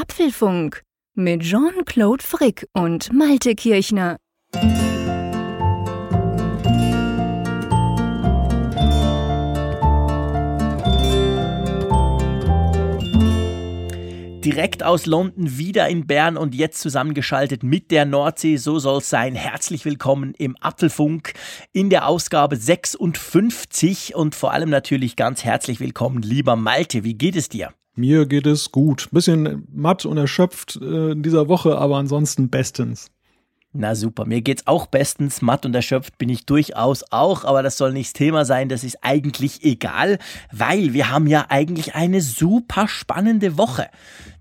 Apfelfunk mit Jean-Claude Frick und Malte Kirchner. direkt aus London wieder in Bern und jetzt zusammengeschaltet mit der Nordsee. So soll es sein. Herzlich willkommen im Apfelfunk in der Ausgabe 56 und vor allem natürlich ganz herzlich willkommen, lieber Malte. Wie geht es dir? Mir geht es gut. Bisschen matt und erschöpft äh, in dieser Woche, aber ansonsten bestens. Na super, mir geht's auch bestens. Matt und erschöpft bin ich durchaus auch, aber das soll nicht das Thema sein, das ist eigentlich egal, weil wir haben ja eigentlich eine super spannende Woche.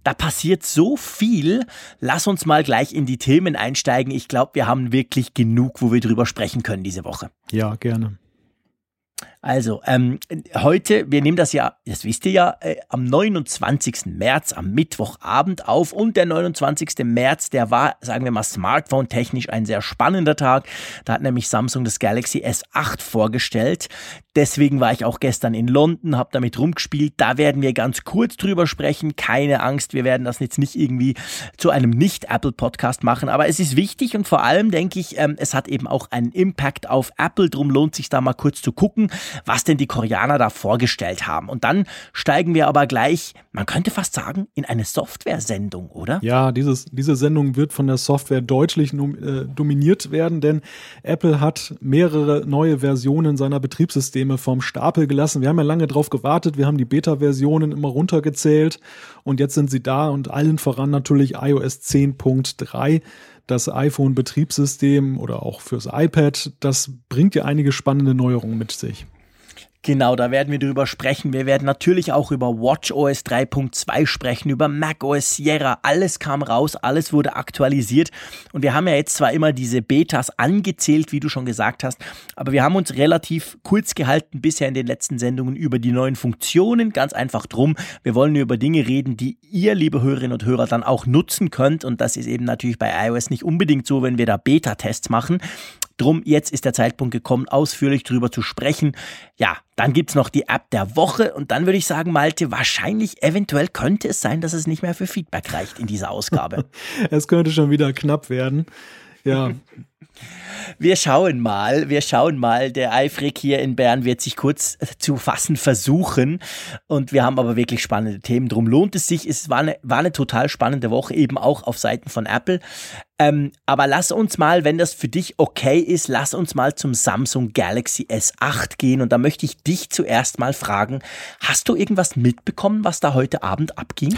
Da passiert so viel. Lass uns mal gleich in die Themen einsteigen. Ich glaube, wir haben wirklich genug, wo wir drüber sprechen können diese Woche. Ja, gerne. Also, ähm, heute, wir nehmen das ja, das wisst ihr ja, äh, am 29. März, am Mittwochabend auf. Und der 29. März, der war, sagen wir mal, smartphone-technisch ein sehr spannender Tag. Da hat nämlich Samsung das Galaxy S8 vorgestellt. Deswegen war ich auch gestern in London, habe damit rumgespielt. Da werden wir ganz kurz drüber sprechen. Keine Angst, wir werden das jetzt nicht irgendwie zu einem Nicht-Apple-Podcast machen. Aber es ist wichtig und vor allem denke ich, ähm, es hat eben auch einen Impact auf Apple. Drum lohnt sich da mal kurz zu gucken was denn die Koreaner da vorgestellt haben. Und dann steigen wir aber gleich, man könnte fast sagen, in eine Software-Sendung, oder? Ja, dieses, diese Sendung wird von der Software deutlich äh, dominiert werden, denn Apple hat mehrere neue Versionen seiner Betriebssysteme vom Stapel gelassen. Wir haben ja lange drauf gewartet, wir haben die Beta-Versionen immer runtergezählt und jetzt sind sie da und allen voran natürlich iOS 10.3 das iPhone-Betriebssystem oder auch fürs iPad, das bringt ja einige spannende Neuerungen mit sich. Genau, da werden wir drüber sprechen. Wir werden natürlich auch über WatchOS 3.2 sprechen, über macOS Sierra. Alles kam raus, alles wurde aktualisiert. Und wir haben ja jetzt zwar immer diese Betas angezählt, wie du schon gesagt hast, aber wir haben uns relativ kurz gehalten bisher in den letzten Sendungen über die neuen Funktionen. Ganz einfach drum. Wir wollen nur über Dinge reden, die ihr, liebe Hörerinnen und Hörer, dann auch nutzen könnt. Und das ist eben natürlich bei iOS nicht unbedingt so, wenn wir da Beta-Tests machen. Drum, jetzt ist der Zeitpunkt gekommen, ausführlich drüber zu sprechen. Ja, dann gibt's noch die App der Woche und dann würde ich sagen, Malte, wahrscheinlich, eventuell könnte es sein, dass es nicht mehr für Feedback reicht in dieser Ausgabe. es könnte schon wieder knapp werden. Ja. Wir schauen mal, wir schauen mal. Der Eifrig hier in Bern wird sich kurz zu fassen versuchen. Und wir haben aber wirklich spannende Themen. Drum lohnt es sich. Es war eine, war eine total spannende Woche, eben auch auf Seiten von Apple. Ähm, aber lass uns mal, wenn das für dich okay ist, lass uns mal zum Samsung Galaxy S8 gehen. Und da möchte ich dich zuerst mal fragen, hast du irgendwas mitbekommen, was da heute Abend abging?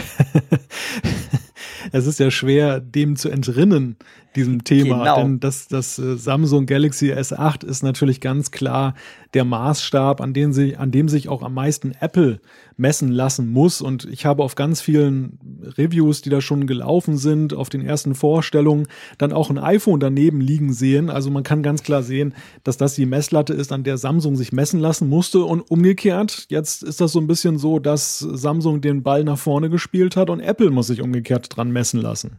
es ist ja schwer, dem zu entrinnen, diesem Thema. Genau. Denn das, das äh, Samsung Galaxy S8 ist natürlich ganz klar der Maßstab, an, den sich, an dem sich auch am meisten Apple messen lassen muss. Und ich habe auf ganz vielen Reviews, die da schon gelaufen sind, auf den ersten Vorstellungen, dann auch ein iPhone daneben liegen sehen. Also man kann ganz klar sehen, dass das die Messlatte ist, an der Samsung sich messen lassen musste. Und umgekehrt, jetzt ist das so ein bisschen so, dass Samsung den Ball nach vorne gespielt hat und Apple muss sich umgekehrt dran messen lassen.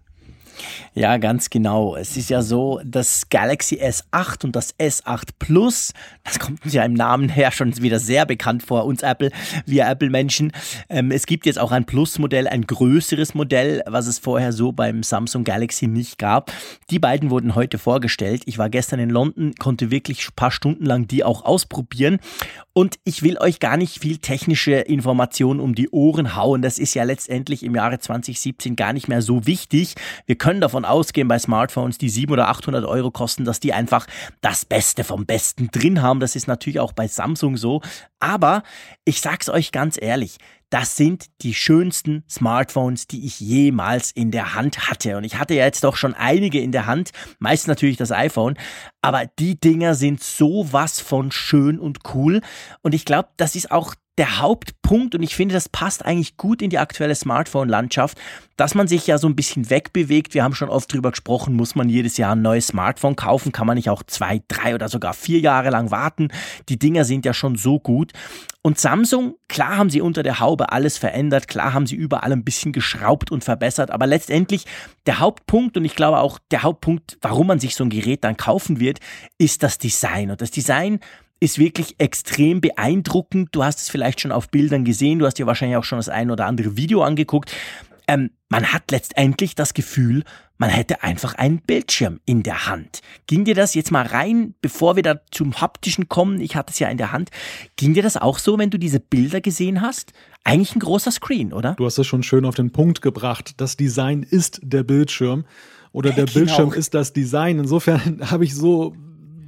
Ja, ganz genau. Es ist ja so, das Galaxy S8 und das S8 Plus, das kommt uns ja im Namen her schon wieder sehr bekannt vor, uns Apple, wir Apple-Menschen. Ähm, es gibt jetzt auch ein Plus-Modell, ein größeres Modell, was es vorher so beim Samsung Galaxy nicht gab. Die beiden wurden heute vorgestellt. Ich war gestern in London, konnte wirklich ein paar Stunden lang die auch ausprobieren. Und ich will euch gar nicht viel technische Informationen um die Ohren hauen. Das ist ja letztendlich im Jahre 2017 gar nicht mehr so wichtig. Wir können davon ausgehen bei Smartphones, die 700 oder 800 Euro kosten, dass die einfach das Beste vom Besten drin haben. Das ist natürlich auch bei Samsung so. Aber ich sag's euch ganz ehrlich, das sind die schönsten Smartphones, die ich jemals in der Hand hatte. Und ich hatte ja jetzt doch schon einige in der Hand, meist natürlich das iPhone, aber die Dinger sind so was von schön und cool. Und ich glaube, das ist auch der Hauptpunkt, und ich finde, das passt eigentlich gut in die aktuelle Smartphone-Landschaft, dass man sich ja so ein bisschen wegbewegt. Wir haben schon oft drüber gesprochen, muss man jedes Jahr ein neues Smartphone kaufen? Kann man nicht auch zwei, drei oder sogar vier Jahre lang warten? Die Dinger sind ja schon so gut. Und Samsung, klar haben sie unter der Haube alles verändert, klar haben sie überall ein bisschen geschraubt und verbessert, aber letztendlich der Hauptpunkt und ich glaube auch der Hauptpunkt, warum man sich so ein Gerät dann kaufen wird, ist das Design. Und das Design ist wirklich extrem beeindruckend. Du hast es vielleicht schon auf Bildern gesehen, du hast dir wahrscheinlich auch schon das ein oder andere Video angeguckt. ähm, man hat letztendlich das Gefühl, man hätte einfach einen Bildschirm in der Hand. Ging dir das jetzt mal rein, bevor wir da zum haptischen kommen? Ich hatte es ja in der Hand. Ging dir das auch so, wenn du diese Bilder gesehen hast? Eigentlich ein großer Screen, oder? Du hast es schon schön auf den Punkt gebracht. Das Design ist der Bildschirm oder der genau. Bildschirm ist das Design. Insofern habe ich so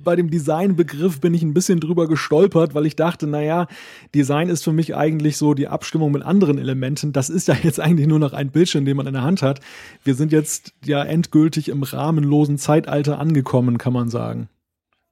bei dem Designbegriff bin ich ein bisschen drüber gestolpert, weil ich dachte, naja, Design ist für mich eigentlich so die Abstimmung mit anderen Elementen. Das ist ja jetzt eigentlich nur noch ein Bildschirm, den man in der Hand hat. Wir sind jetzt ja endgültig im rahmenlosen Zeitalter angekommen, kann man sagen.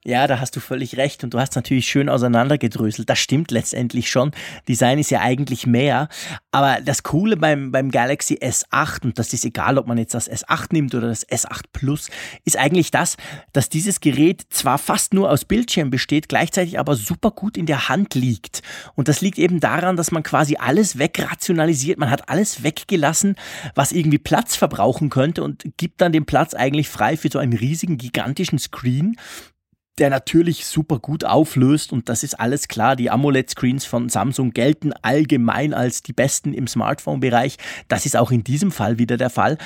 Ja, da hast du völlig recht und du hast natürlich schön auseinandergedröselt. Das stimmt letztendlich schon. Design ist ja eigentlich mehr. Aber das Coole beim, beim Galaxy S8, und das ist egal, ob man jetzt das S8 nimmt oder das S8 Plus, ist eigentlich das, dass dieses Gerät zwar fast nur aus Bildschirm besteht, gleichzeitig aber super gut in der Hand liegt. Und das liegt eben daran, dass man quasi alles wegrationalisiert. Man hat alles weggelassen, was irgendwie Platz verbrauchen könnte und gibt dann den Platz eigentlich frei für so einen riesigen, gigantischen Screen der natürlich super gut auflöst und das ist alles klar. Die AMOLED-Screens von Samsung gelten allgemein als die besten im Smartphone-Bereich. Das ist auch in diesem Fall wieder der Fall.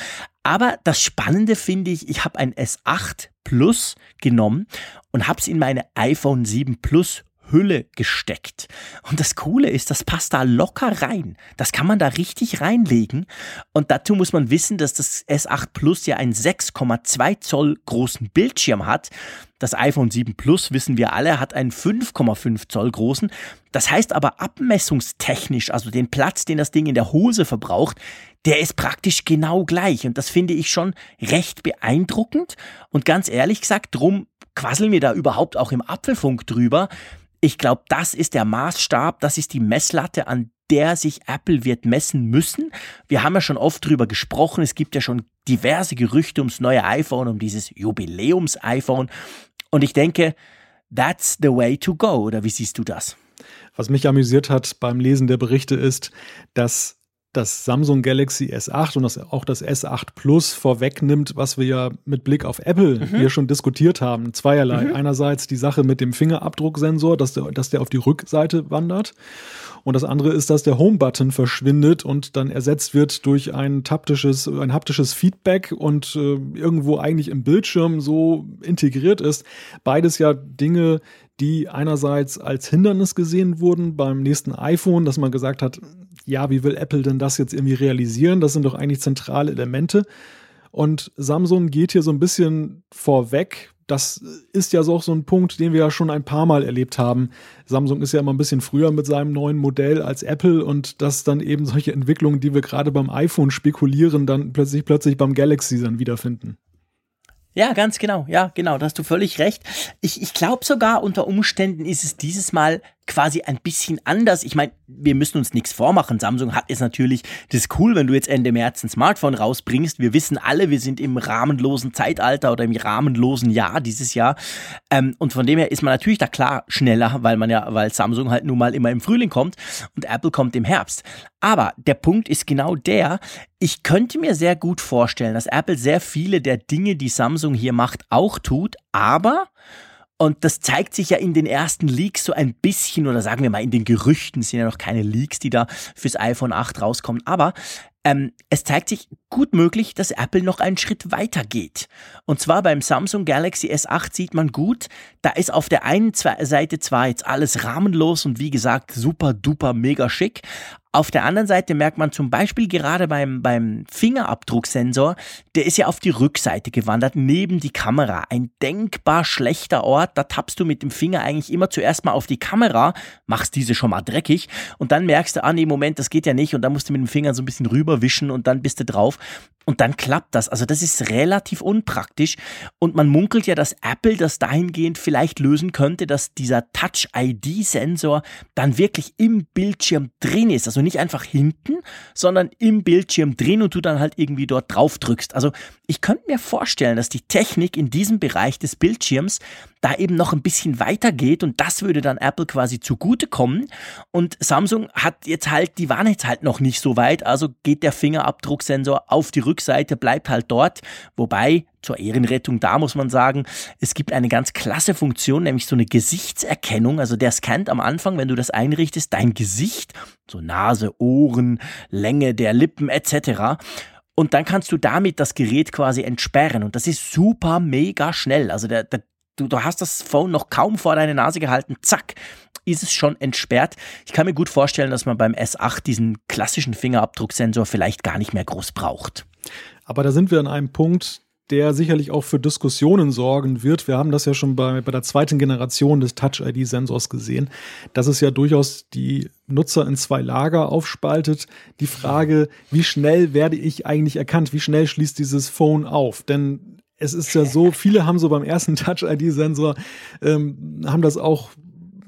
Aber das Spannende finde ich, ich habe ein S8 Plus genommen und habe es in meine iPhone 7 Plus Hülle gesteckt. Und das Coole ist, das passt da locker rein. Das kann man da richtig reinlegen. Und dazu muss man wissen, dass das S8 Plus ja einen 6,2 Zoll großen Bildschirm hat. Das iPhone 7 Plus, wissen wir alle, hat einen 5,5 Zoll großen. Das heißt aber abmessungstechnisch, also den Platz, den das Ding in der Hose verbraucht, der ist praktisch genau gleich. Und das finde ich schon recht beeindruckend. Und ganz ehrlich gesagt, drum quasseln wir da überhaupt auch im Apfelfunk drüber. Ich glaube, das ist der Maßstab, das ist die Messlatte, an der sich Apple wird messen müssen. Wir haben ja schon oft drüber gesprochen. Es gibt ja schon diverse Gerüchte ums neue iPhone, um dieses Jubiläums-iPhone. Und ich denke, that's the way to go. Oder wie siehst du das? Was mich amüsiert hat beim Lesen der Berichte ist, dass das Samsung Galaxy S8 und das, auch das S8 Plus vorwegnimmt, was wir ja mit Blick auf Apple mhm. hier schon diskutiert haben. Zweierlei. Mhm. Einerseits die Sache mit dem Fingerabdrucksensor, dass der, dass der auf die Rückseite wandert. Und das andere ist, dass der Home-Button verschwindet und dann ersetzt wird durch ein haptisches, ein haptisches Feedback und äh, irgendwo eigentlich im Bildschirm so integriert ist. Beides ja Dinge, die einerseits als Hindernis gesehen wurden beim nächsten iPhone, dass man gesagt hat, ja, wie will Apple denn das jetzt irgendwie realisieren? Das sind doch eigentlich zentrale Elemente. Und Samsung geht hier so ein bisschen vorweg. Das ist ja so auch so ein Punkt, den wir ja schon ein paar Mal erlebt haben. Samsung ist ja immer ein bisschen früher mit seinem neuen Modell als Apple und dass dann eben solche Entwicklungen, die wir gerade beim iPhone spekulieren, dann plötzlich plötzlich beim Galaxy dann wiederfinden. Ja, ganz genau. Ja, genau. Da hast du völlig recht. Ich, ich glaube sogar, unter Umständen ist es dieses Mal quasi ein bisschen anders. Ich meine, wir müssen uns nichts vormachen. Samsung hat es natürlich, das ist cool, wenn du jetzt Ende März ein Smartphone rausbringst. Wir wissen alle, wir sind im rahmenlosen Zeitalter oder im rahmenlosen Jahr dieses Jahr. Ähm, und von dem her ist man natürlich da klar schneller, weil man ja, weil Samsung halt nun mal immer im Frühling kommt und Apple kommt im Herbst. Aber der Punkt ist genau der, ich könnte mir sehr gut vorstellen, dass Apple sehr viele der Dinge, die Samsung hier macht, auch tut, aber und das zeigt sich ja in den ersten Leaks so ein bisschen, oder sagen wir mal in den Gerüchten, sind ja noch keine Leaks, die da fürs iPhone 8 rauskommen, aber ähm, es zeigt sich gut möglich, dass Apple noch einen Schritt weiter geht. Und zwar beim Samsung Galaxy S8 sieht man gut, da ist auf der einen Seite zwar jetzt alles rahmenlos und wie gesagt super duper mega schick, auf der anderen Seite merkt man zum Beispiel gerade beim, beim Fingerabdrucksensor, der ist ja auf die Rückseite gewandert, neben die Kamera. Ein denkbar schlechter Ort. Da tappst du mit dem Finger eigentlich immer zuerst mal auf die Kamera, machst diese schon mal dreckig und dann merkst du, ah nee, Moment, das geht ja nicht und dann musst du mit dem Finger so ein bisschen rüberwischen und dann bist du drauf und dann klappt das. Also das ist relativ unpraktisch und man munkelt ja, dass Apple das dahingehend vielleicht lösen könnte, dass dieser Touch-ID-Sensor dann wirklich im Bildschirm drin ist. Also nicht einfach hinten, sondern im Bildschirm drin und du dann halt irgendwie dort drauf drückst. Also ich könnte mir vorstellen, dass die Technik in diesem Bereich des Bildschirms da eben noch ein bisschen weiter geht und das würde dann Apple quasi zugutekommen. Und Samsung hat jetzt halt, die waren jetzt halt noch nicht so weit, also geht der Fingerabdrucksensor auf die Rückseite bleibt halt dort. Wobei, zur Ehrenrettung, da muss man sagen, es gibt eine ganz klasse Funktion, nämlich so eine Gesichtserkennung. Also der scannt am Anfang, wenn du das einrichtest, dein Gesicht, so Nase, Ohren, Länge der Lippen etc. Und dann kannst du damit das Gerät quasi entsperren. Und das ist super mega schnell. Also der, der, du, du hast das Phone noch kaum vor deine Nase gehalten, zack, ist es schon entsperrt. Ich kann mir gut vorstellen, dass man beim S8 diesen klassischen Fingerabdrucksensor vielleicht gar nicht mehr groß braucht. Aber da sind wir an einem Punkt, der sicherlich auch für Diskussionen sorgen wird. Wir haben das ja schon bei, bei der zweiten Generation des Touch-ID-Sensors gesehen, dass es ja durchaus die Nutzer in zwei Lager aufspaltet. Die Frage, wie schnell werde ich eigentlich erkannt? Wie schnell schließt dieses Phone auf? Denn es ist ja so, viele haben so beim ersten Touch-ID-Sensor, ähm, haben das auch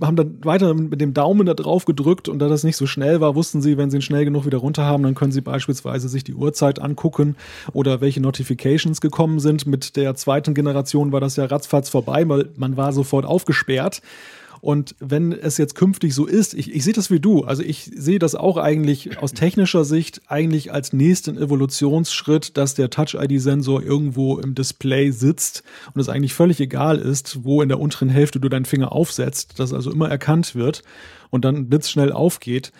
haben dann weiter mit dem Daumen da drauf gedrückt und da das nicht so schnell war, wussten sie, wenn sie ihn schnell genug wieder runter haben, dann können sie beispielsweise sich die Uhrzeit angucken oder welche Notifications gekommen sind. Mit der zweiten Generation war das ja ratzfatz vorbei, weil man war sofort aufgesperrt. Und wenn es jetzt künftig so ist, ich, ich sehe das wie du, also ich sehe das auch eigentlich aus technischer Sicht eigentlich als nächsten Evolutionsschritt, dass der Touch-ID-Sensor irgendwo im Display sitzt und es eigentlich völlig egal ist, wo in der unteren Hälfte du deinen Finger aufsetzt, dass also immer erkannt wird und dann blitzschnell aufgeht.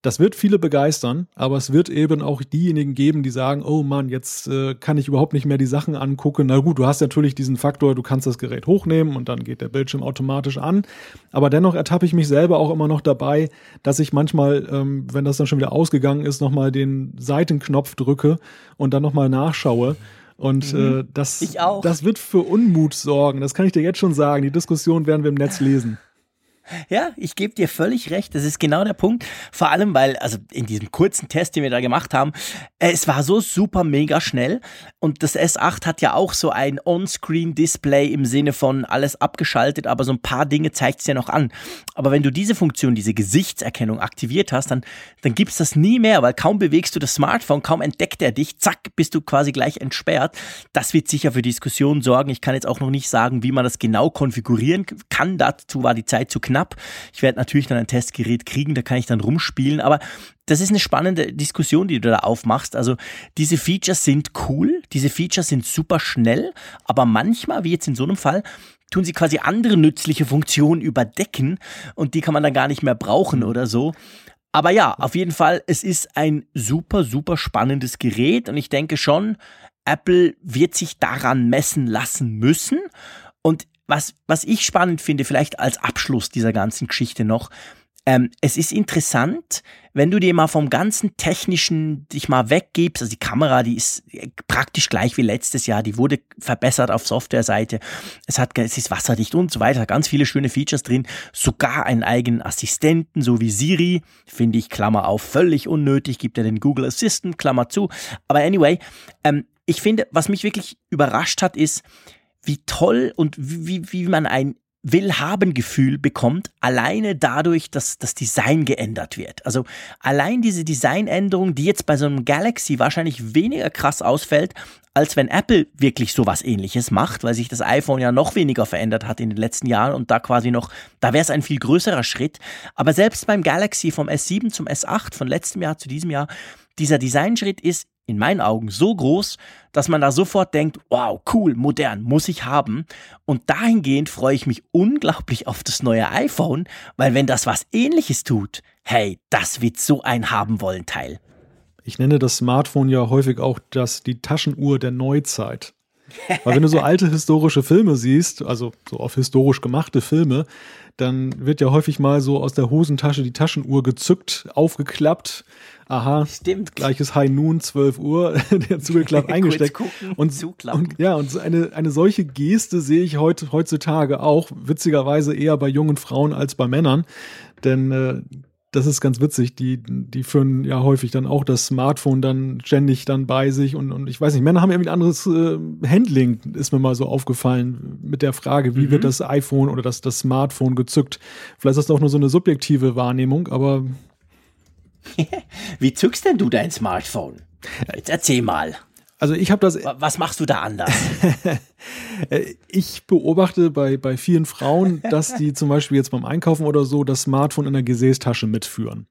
Das wird viele begeistern, aber es wird eben auch diejenigen geben, die sagen, oh Mann, jetzt äh, kann ich überhaupt nicht mehr die Sachen angucken. Na gut, du hast natürlich diesen Faktor, du kannst das Gerät hochnehmen und dann geht der Bildschirm automatisch an. Aber dennoch ertappe ich mich selber auch immer noch dabei, dass ich manchmal, ähm, wenn das dann schon wieder ausgegangen ist, nochmal den Seitenknopf drücke und dann nochmal nachschaue. Und mhm. äh, das, das wird für Unmut sorgen. Das kann ich dir jetzt schon sagen. Die Diskussion werden wir im Netz lesen. Ja, ich gebe dir völlig recht. Das ist genau der Punkt. Vor allem, weil, also in diesem kurzen Test, den wir da gemacht haben, äh, es war so super mega schnell. Und das S8 hat ja auch so ein On-Screen-Display im Sinne von alles abgeschaltet, aber so ein paar Dinge zeigt es ja noch an. Aber wenn du diese Funktion, diese Gesichtserkennung aktiviert hast, dann, dann gibt's das nie mehr, weil kaum bewegst du das Smartphone, kaum entdeckt er dich, zack, bist du quasi gleich entsperrt. Das wird sicher für Diskussionen sorgen. Ich kann jetzt auch noch nicht sagen, wie man das genau konfigurieren kann. Dazu war die Zeit zu knapp knapp. Ich werde natürlich dann ein Testgerät kriegen, da kann ich dann rumspielen, aber das ist eine spannende Diskussion, die du da aufmachst. Also diese Features sind cool, diese Features sind super schnell, aber manchmal, wie jetzt in so einem Fall, tun sie quasi andere nützliche Funktionen überdecken und die kann man dann gar nicht mehr brauchen oder so. Aber ja, auf jeden Fall, es ist ein super, super spannendes Gerät und ich denke schon, Apple wird sich daran messen lassen müssen. Und was, was ich spannend finde, vielleicht als Abschluss dieser ganzen Geschichte noch, ähm, es ist interessant, wenn du dir mal vom ganzen technischen dich mal weggibst, also die Kamera, die ist praktisch gleich wie letztes Jahr, die wurde verbessert auf Softwareseite, es hat, es ist wasserdicht und so weiter, ganz viele schöne Features drin, sogar einen eigenen Assistenten, so wie Siri, finde ich, Klammer auf, völlig unnötig, gibt ja den Google Assistant, Klammer zu, aber anyway, ähm, ich finde, was mich wirklich überrascht hat, ist, wie toll und wie, wie man ein Willhaben-Gefühl bekommt, alleine dadurch, dass das Design geändert wird. Also allein diese Designänderung, die jetzt bei so einem Galaxy wahrscheinlich weniger krass ausfällt, als wenn Apple wirklich sowas ähnliches macht, weil sich das iPhone ja noch weniger verändert hat in den letzten Jahren und da quasi noch, da wäre es ein viel größerer Schritt. Aber selbst beim Galaxy vom S7 zum S8 von letztem Jahr zu diesem Jahr, dieser Designschritt ist in meinen Augen so groß, dass man da sofort denkt, wow, cool, modern, muss ich haben. Und dahingehend freue ich mich unglaublich auf das neue iPhone, weil wenn das was ähnliches tut, hey, das wird so ein haben wollen Teil. Ich nenne das Smartphone ja häufig auch das, die Taschenuhr der Neuzeit. Weil wenn du so alte historische Filme siehst, also so auf historisch gemachte Filme, dann wird ja häufig mal so aus der Hosentasche die Taschenuhr gezückt, aufgeklappt aha, Stimmt. gleiches High Noon, 12 Uhr, der zugeklappt eingesteckt. Gucken, und, und, ja, und eine, eine solche Geste sehe ich heute, heutzutage auch, witzigerweise eher bei jungen Frauen als bei Männern. Denn äh, das ist ganz witzig, die, die führen ja häufig dann auch das Smartphone dann ständig dann bei sich und, und ich weiß nicht, Männer haben irgendwie ein anderes äh, Handling, ist mir mal so aufgefallen, mit der Frage, wie mhm. wird das iPhone oder das, das Smartphone gezückt. Vielleicht ist das auch nur so eine subjektive Wahrnehmung, aber Wie zückst denn du dein Smartphone? Jetzt erzähl mal. Also ich habe das. Was machst du da anders? ich beobachte bei, bei vielen Frauen, dass die zum Beispiel jetzt beim Einkaufen oder so das Smartphone in der Gesäßtasche mitführen.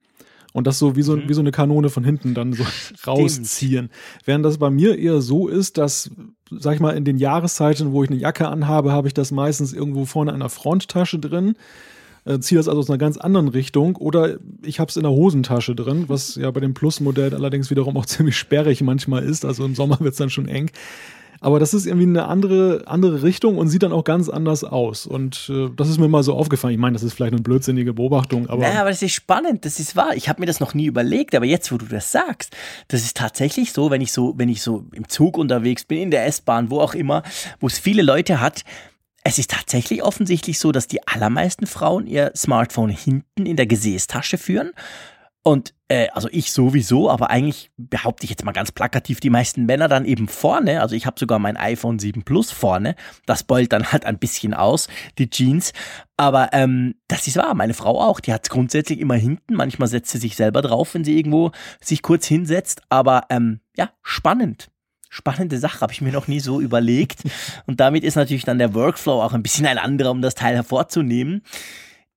und das so wie so, mhm. wie so eine Kanone von hinten dann so rausziehen. Während das bei mir eher so ist, dass, sag ich mal, in den Jahreszeiten, wo ich eine Jacke anhabe, habe ich das meistens irgendwo vorne in der Fronttasche drin äh, ziehe das also aus einer ganz anderen Richtung oder ich habe es in der Hosentasche drin, was ja bei dem Plus-Modell allerdings wiederum auch ziemlich sperrig manchmal ist. Also im Sommer wird es dann schon eng. Aber das ist irgendwie eine andere, andere Richtung und sieht dann auch ganz anders aus. Und äh, das ist mir mal so aufgefallen. Ich meine, das ist vielleicht eine blödsinnige Beobachtung, aber. Naja, aber das ist spannend, das ist wahr. Ich habe mir das noch nie überlegt, aber jetzt, wo du das sagst, das ist tatsächlich so, wenn ich so, wenn ich so im Zug unterwegs bin, in der S-Bahn, wo auch immer, wo es viele Leute hat, es ist tatsächlich offensichtlich so, dass die allermeisten Frauen ihr Smartphone hinten in der Gesäßtasche führen. Und äh, also ich sowieso, aber eigentlich behaupte ich jetzt mal ganz plakativ, die meisten Männer dann eben vorne. Also ich habe sogar mein iPhone 7 Plus vorne. Das beult dann halt ein bisschen aus, die Jeans. Aber ähm, das ist wahr, meine Frau auch. Die hat es grundsätzlich immer hinten. Manchmal setzt sie sich selber drauf, wenn sie irgendwo sich kurz hinsetzt. Aber ähm, ja, spannend spannende Sache, habe ich mir noch nie so überlegt. Und damit ist natürlich dann der Workflow auch ein bisschen ein anderer, um das Teil hervorzunehmen.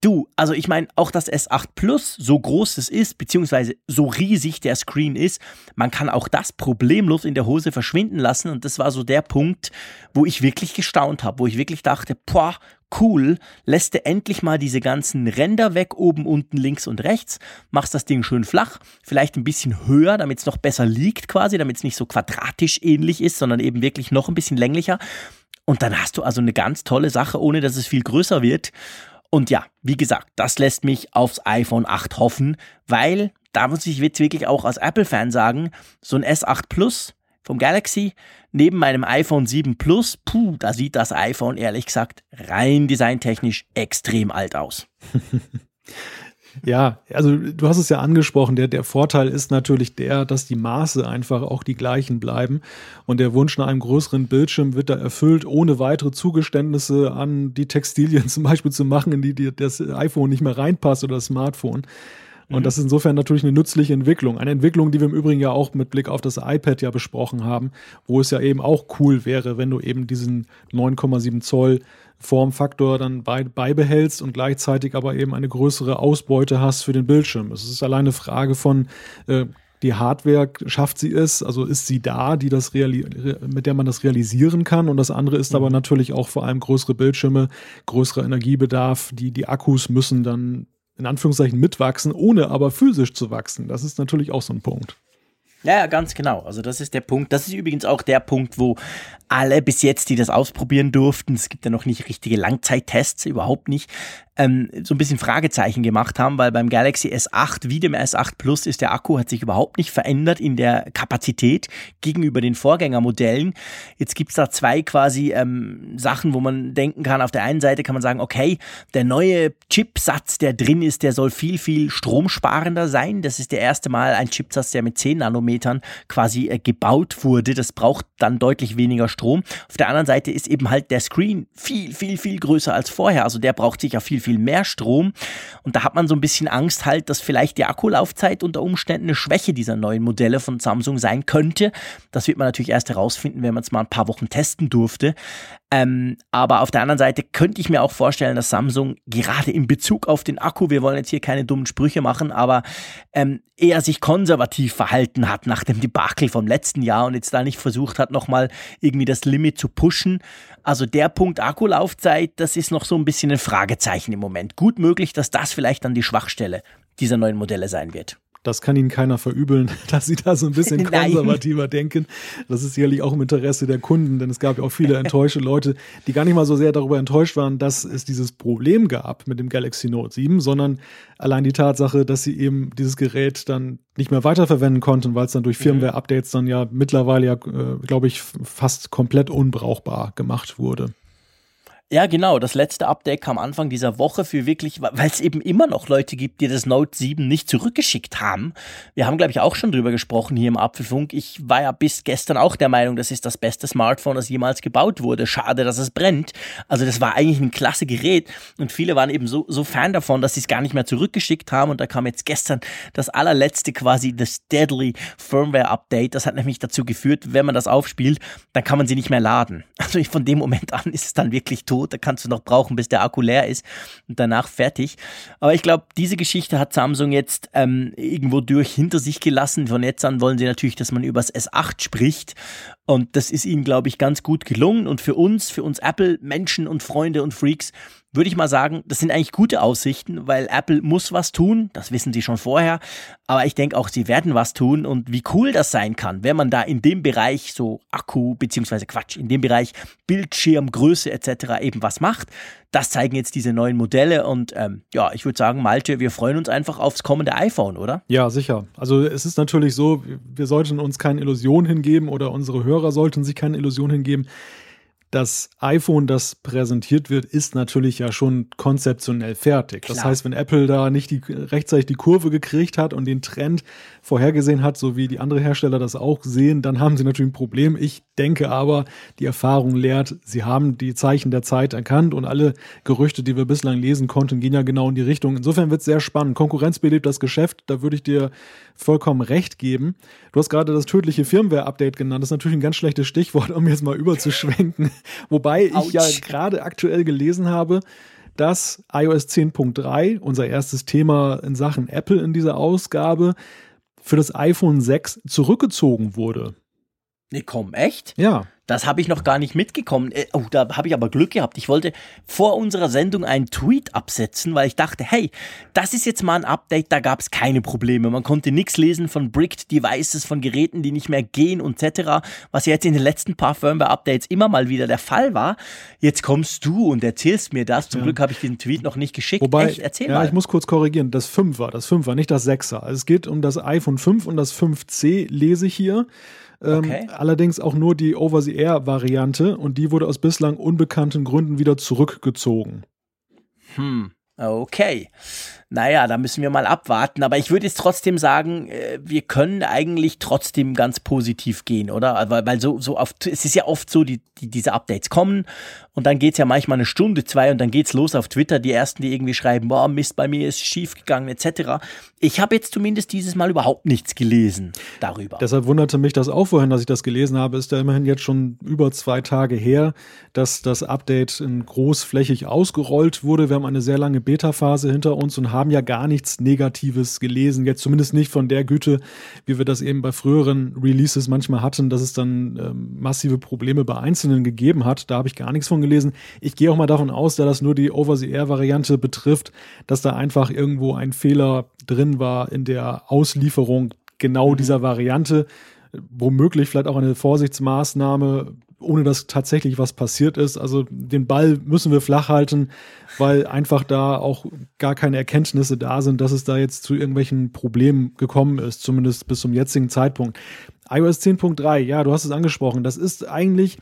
Du, also ich meine, auch das S8 Plus, so groß es ist, beziehungsweise so riesig der Screen ist, man kann auch das problemlos in der Hose verschwinden lassen. Und das war so der Punkt, wo ich wirklich gestaunt habe, wo ich wirklich dachte, boah, cool, lässt du endlich mal diese ganzen Ränder weg, oben, unten, links und rechts, machst das Ding schön flach, vielleicht ein bisschen höher, damit es noch besser liegt quasi, damit es nicht so quadratisch ähnlich ist, sondern eben wirklich noch ein bisschen länglicher. Und dann hast du also eine ganz tolle Sache, ohne dass es viel größer wird. Und ja, wie gesagt, das lässt mich aufs iPhone 8 hoffen, weil da muss ich jetzt wirklich auch als Apple-Fan sagen, so ein S8 Plus vom Galaxy neben meinem iPhone 7 Plus, puh, da sieht das iPhone ehrlich gesagt rein designtechnisch extrem alt aus. Ja, also du hast es ja angesprochen, der, der Vorteil ist natürlich der, dass die Maße einfach auch die gleichen bleiben und der Wunsch nach einem größeren Bildschirm wird da erfüllt, ohne weitere Zugeständnisse an die Textilien zum Beispiel zu machen, in die, die das iPhone nicht mehr reinpasst oder das Smartphone. Und das ist insofern natürlich eine nützliche Entwicklung. Eine Entwicklung, die wir im Übrigen ja auch mit Blick auf das iPad ja besprochen haben, wo es ja eben auch cool wäre, wenn du eben diesen 9,7 Zoll Formfaktor dann bei, beibehältst und gleichzeitig aber eben eine größere Ausbeute hast für den Bildschirm. Es ist alleine eine Frage von, äh, die Hardware schafft sie es, also ist sie da, die das mit der man das realisieren kann. Und das andere ist mhm. aber natürlich auch vor allem größere Bildschirme, größerer Energiebedarf. Die, die Akkus müssen dann in Anführungszeichen mitwachsen, ohne aber physisch zu wachsen. Das ist natürlich auch so ein Punkt. Ja, ja, ganz genau. Also das ist der Punkt. Das ist übrigens auch der Punkt, wo alle bis jetzt, die das ausprobieren durften, es gibt ja noch nicht richtige Langzeittests, überhaupt nicht, ähm, so ein bisschen Fragezeichen gemacht haben, weil beim Galaxy S8 wie dem S8 Plus ist der Akku hat sich überhaupt nicht verändert in der Kapazität gegenüber den Vorgängermodellen. Jetzt gibt's da zwei quasi ähm, Sachen, wo man denken kann, auf der einen Seite kann man sagen, okay, der neue Chipsatz, der drin ist, der soll viel, viel stromsparender sein. Das ist der erste Mal ein Chipsatz, der mit 10 Nanometern quasi äh, gebaut wurde. Das braucht dann deutlich weniger Strom. Auf der anderen Seite ist eben halt der Screen viel, viel, viel größer als vorher. Also der braucht sicher viel viel mehr Strom. Und da hat man so ein bisschen Angst halt, dass vielleicht die Akkulaufzeit unter Umständen eine Schwäche dieser neuen Modelle von Samsung sein könnte. Das wird man natürlich erst herausfinden, wenn man es mal ein paar Wochen testen durfte. Ähm, aber auf der anderen Seite könnte ich mir auch vorstellen, dass Samsung gerade in Bezug auf den Akku, wir wollen jetzt hier keine dummen Sprüche machen, aber ähm, eher sich konservativ verhalten hat nach dem Debakel vom letzten Jahr und jetzt da nicht versucht hat, nochmal irgendwie das Limit zu pushen. Also der Punkt Akkulaufzeit, das ist noch so ein bisschen ein Fragezeichen im Moment. Gut möglich, dass das vielleicht dann die Schwachstelle dieser neuen Modelle sein wird. Das kann ihnen keiner verübeln, dass sie da so ein bisschen konservativer denken. Das ist sicherlich auch im Interesse der Kunden, denn es gab ja auch viele enttäuschte Leute, die gar nicht mal so sehr darüber enttäuscht waren, dass es dieses Problem gab mit dem Galaxy Note 7, sondern allein die Tatsache, dass sie eben dieses Gerät dann nicht mehr weiterverwenden konnten, weil es dann durch mhm. Firmware-Updates dann ja mittlerweile ja, äh, glaube ich, fast komplett unbrauchbar gemacht wurde. Ja, genau. Das letzte Update kam Anfang dieser Woche für wirklich, weil es eben immer noch Leute gibt, die das Note 7 nicht zurückgeschickt haben. Wir haben, glaube ich, auch schon drüber gesprochen hier im Apfelfunk. Ich war ja bis gestern auch der Meinung, das ist das beste Smartphone, das jemals gebaut wurde. Schade, dass es brennt. Also das war eigentlich ein klasse Gerät und viele waren eben so, so Fan davon, dass sie es gar nicht mehr zurückgeschickt haben. Und da kam jetzt gestern das allerletzte quasi, das Deadly Firmware Update. Das hat nämlich dazu geführt, wenn man das aufspielt, dann kann man sie nicht mehr laden. Also von dem Moment an ist es dann wirklich tot Da kannst du noch brauchen, bis der Akku leer ist und danach fertig. Aber ich glaube, diese Geschichte hat Samsung jetzt ähm, irgendwo durch hinter sich gelassen. Von jetzt an wollen sie natürlich, dass man über das S8 spricht. Und das ist ihnen, glaube ich, ganz gut gelungen. Und für uns, für uns Apple-Menschen und Freunde und Freaks, würde ich mal sagen, das sind eigentlich gute Aussichten, weil Apple muss was tun, das wissen sie schon vorher, aber ich denke auch, sie werden was tun und wie cool das sein kann, wenn man da in dem Bereich so Akku, beziehungsweise Quatsch, in dem Bereich Bildschirmgröße etc. eben was macht. Das zeigen jetzt diese neuen Modelle und ähm, ja, ich würde sagen, Malte, wir freuen uns einfach aufs kommende iPhone, oder? Ja, sicher. Also es ist natürlich so, wir sollten uns keine Illusion hingeben oder unsere Hörer sollten sich keine Illusion hingeben das iPhone, das präsentiert wird, ist natürlich ja schon konzeptionell fertig. Klar. Das heißt, wenn Apple da nicht die, rechtzeitig die Kurve gekriegt hat und den Trend vorhergesehen hat, so wie die anderen Hersteller das auch sehen, dann haben sie natürlich ein Problem. Ich denke aber, die Erfahrung lehrt, sie haben die Zeichen der Zeit erkannt und alle Gerüchte, die wir bislang lesen konnten, gehen ja genau in die Richtung. Insofern wird es sehr spannend. Konkurrenz belebt das Geschäft, da würde ich dir vollkommen recht geben. Du hast gerade das tödliche Firmware-Update genannt. Das ist natürlich ein ganz schlechtes Stichwort, um jetzt mal überzuschwenken. Wobei Ouch. ich ja gerade aktuell gelesen habe, dass iOS 10.3, unser erstes Thema in Sachen Apple in dieser Ausgabe, für das iPhone 6 zurückgezogen wurde. Nee, komm, echt? Ja. Das habe ich noch gar nicht mitgekommen. Äh, oh, da habe ich aber Glück gehabt. Ich wollte vor unserer Sendung einen Tweet absetzen, weil ich dachte, hey, das ist jetzt mal ein Update, da gab es keine Probleme. Man konnte nichts lesen von Bricked Devices, von Geräten, die nicht mehr gehen und etc., was ja jetzt in den letzten paar Firmware-Updates immer mal wieder der Fall war. Jetzt kommst du und erzählst mir das. Zum ja. Glück habe ich diesen Tweet noch nicht geschickt. Wobei, Echt, erzähl ja, mal. ich muss kurz korrigieren. Das 5 war, das 5 war, nicht das 6er. Also es geht um das iPhone 5 und das 5C lese ich hier. Ähm, okay. Allerdings auch nur die Over-the-Air-Variante und die wurde aus bislang unbekannten Gründen wieder zurückgezogen. Hm, okay. Naja, da müssen wir mal abwarten. Aber ich würde jetzt trotzdem sagen, äh, wir können eigentlich trotzdem ganz positiv gehen, oder? Weil, weil so, so oft, es ist ja oft so, die, die diese Updates kommen und dann geht's ja manchmal eine Stunde, zwei und dann geht's los auf Twitter. Die ersten, die irgendwie schreiben, boah, Mist, bei mir ist schief gegangen, etc. Ich habe jetzt zumindest dieses Mal überhaupt nichts gelesen darüber. Deshalb wunderte mich das auch vorhin, dass ich das gelesen habe. Ist ja immerhin jetzt schon über zwei Tage her, dass das Update großflächig ausgerollt wurde. Wir haben eine sehr lange Beta-Phase hinter uns und haben haben ja gar nichts Negatives gelesen, jetzt zumindest nicht von der Güte, wie wir das eben bei früheren Releases manchmal hatten, dass es dann ähm, massive Probleme bei Einzelnen gegeben hat. Da habe ich gar nichts von gelesen. Ich gehe auch mal davon aus, da das nur die Over-the-Air-Variante betrifft, dass da einfach irgendwo ein Fehler drin war in der Auslieferung genau mhm. dieser Variante womöglich vielleicht auch eine Vorsichtsmaßnahme ohne dass tatsächlich was passiert ist. Also den Ball müssen wir flach halten, weil einfach da auch gar keine Erkenntnisse da sind, dass es da jetzt zu irgendwelchen Problemen gekommen ist, zumindest bis zum jetzigen Zeitpunkt. iOS 10.3, ja, du hast es angesprochen, das ist eigentlich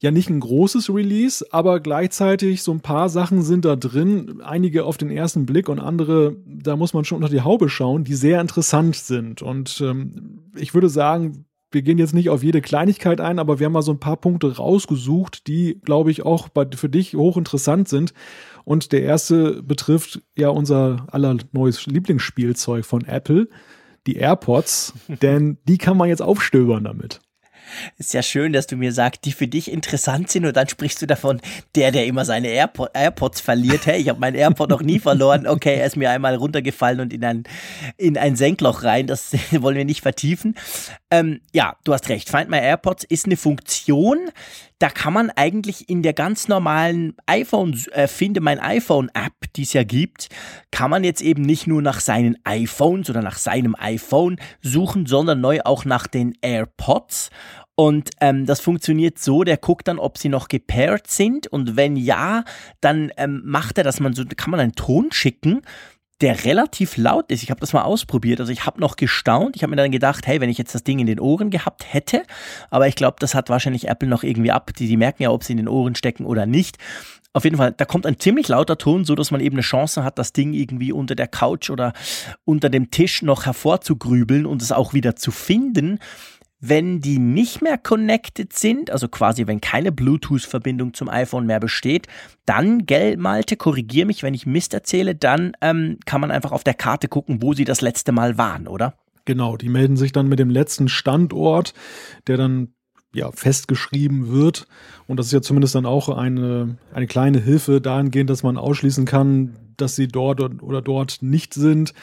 ja nicht ein großes Release, aber gleichzeitig so ein paar Sachen sind da drin, einige auf den ersten Blick und andere, da muss man schon unter die Haube schauen, die sehr interessant sind. Und ähm, ich würde sagen, wir gehen jetzt nicht auf jede Kleinigkeit ein, aber wir haben mal so ein paar Punkte rausgesucht, die, glaube ich, auch bei, für dich hochinteressant sind. Und der erste betrifft ja unser aller neues Lieblingsspielzeug von Apple, die AirPods, denn die kann man jetzt aufstöbern damit. Ist ja schön, dass du mir sagst, die für dich interessant sind und dann sprichst du davon, der, der immer seine Airpo AirPods verliert. Hey, ich habe meinen AirPod noch nie verloren. Okay, er ist mir einmal runtergefallen und in ein, in ein Senkloch rein. Das wollen wir nicht vertiefen. Ähm, ja, du hast recht. Find My AirPods ist eine Funktion, da kann man eigentlich in der ganz normalen iPhone, äh, finde mein iPhone App, die es ja gibt, kann man jetzt eben nicht nur nach seinen iPhones oder nach seinem iPhone suchen, sondern neu auch nach den AirPods. Und ähm, das funktioniert so, der guckt dann, ob sie noch gepaired sind. Und wenn ja, dann ähm, macht er das, man so, kann man einen Ton schicken der relativ laut ist. Ich habe das mal ausprobiert. Also ich habe noch gestaunt. Ich habe mir dann gedacht, hey, wenn ich jetzt das Ding in den Ohren gehabt hätte, aber ich glaube, das hat wahrscheinlich Apple noch irgendwie ab. Die, die merken ja, ob sie in den Ohren stecken oder nicht. Auf jeden Fall, da kommt ein ziemlich lauter Ton, so dass man eben eine Chance hat, das Ding irgendwie unter der Couch oder unter dem Tisch noch hervorzugrübeln und es auch wieder zu finden. Wenn die nicht mehr connected sind, also quasi wenn keine Bluetooth-Verbindung zum iPhone mehr besteht, dann, gell, Malte, korrigier mich, wenn ich Mist erzähle, dann ähm, kann man einfach auf der Karte gucken, wo sie das letzte Mal waren, oder? Genau, die melden sich dann mit dem letzten Standort, der dann ja, festgeschrieben wird. Und das ist ja zumindest dann auch eine, eine kleine Hilfe dahingehend, dass man ausschließen kann, dass sie dort oder dort nicht sind.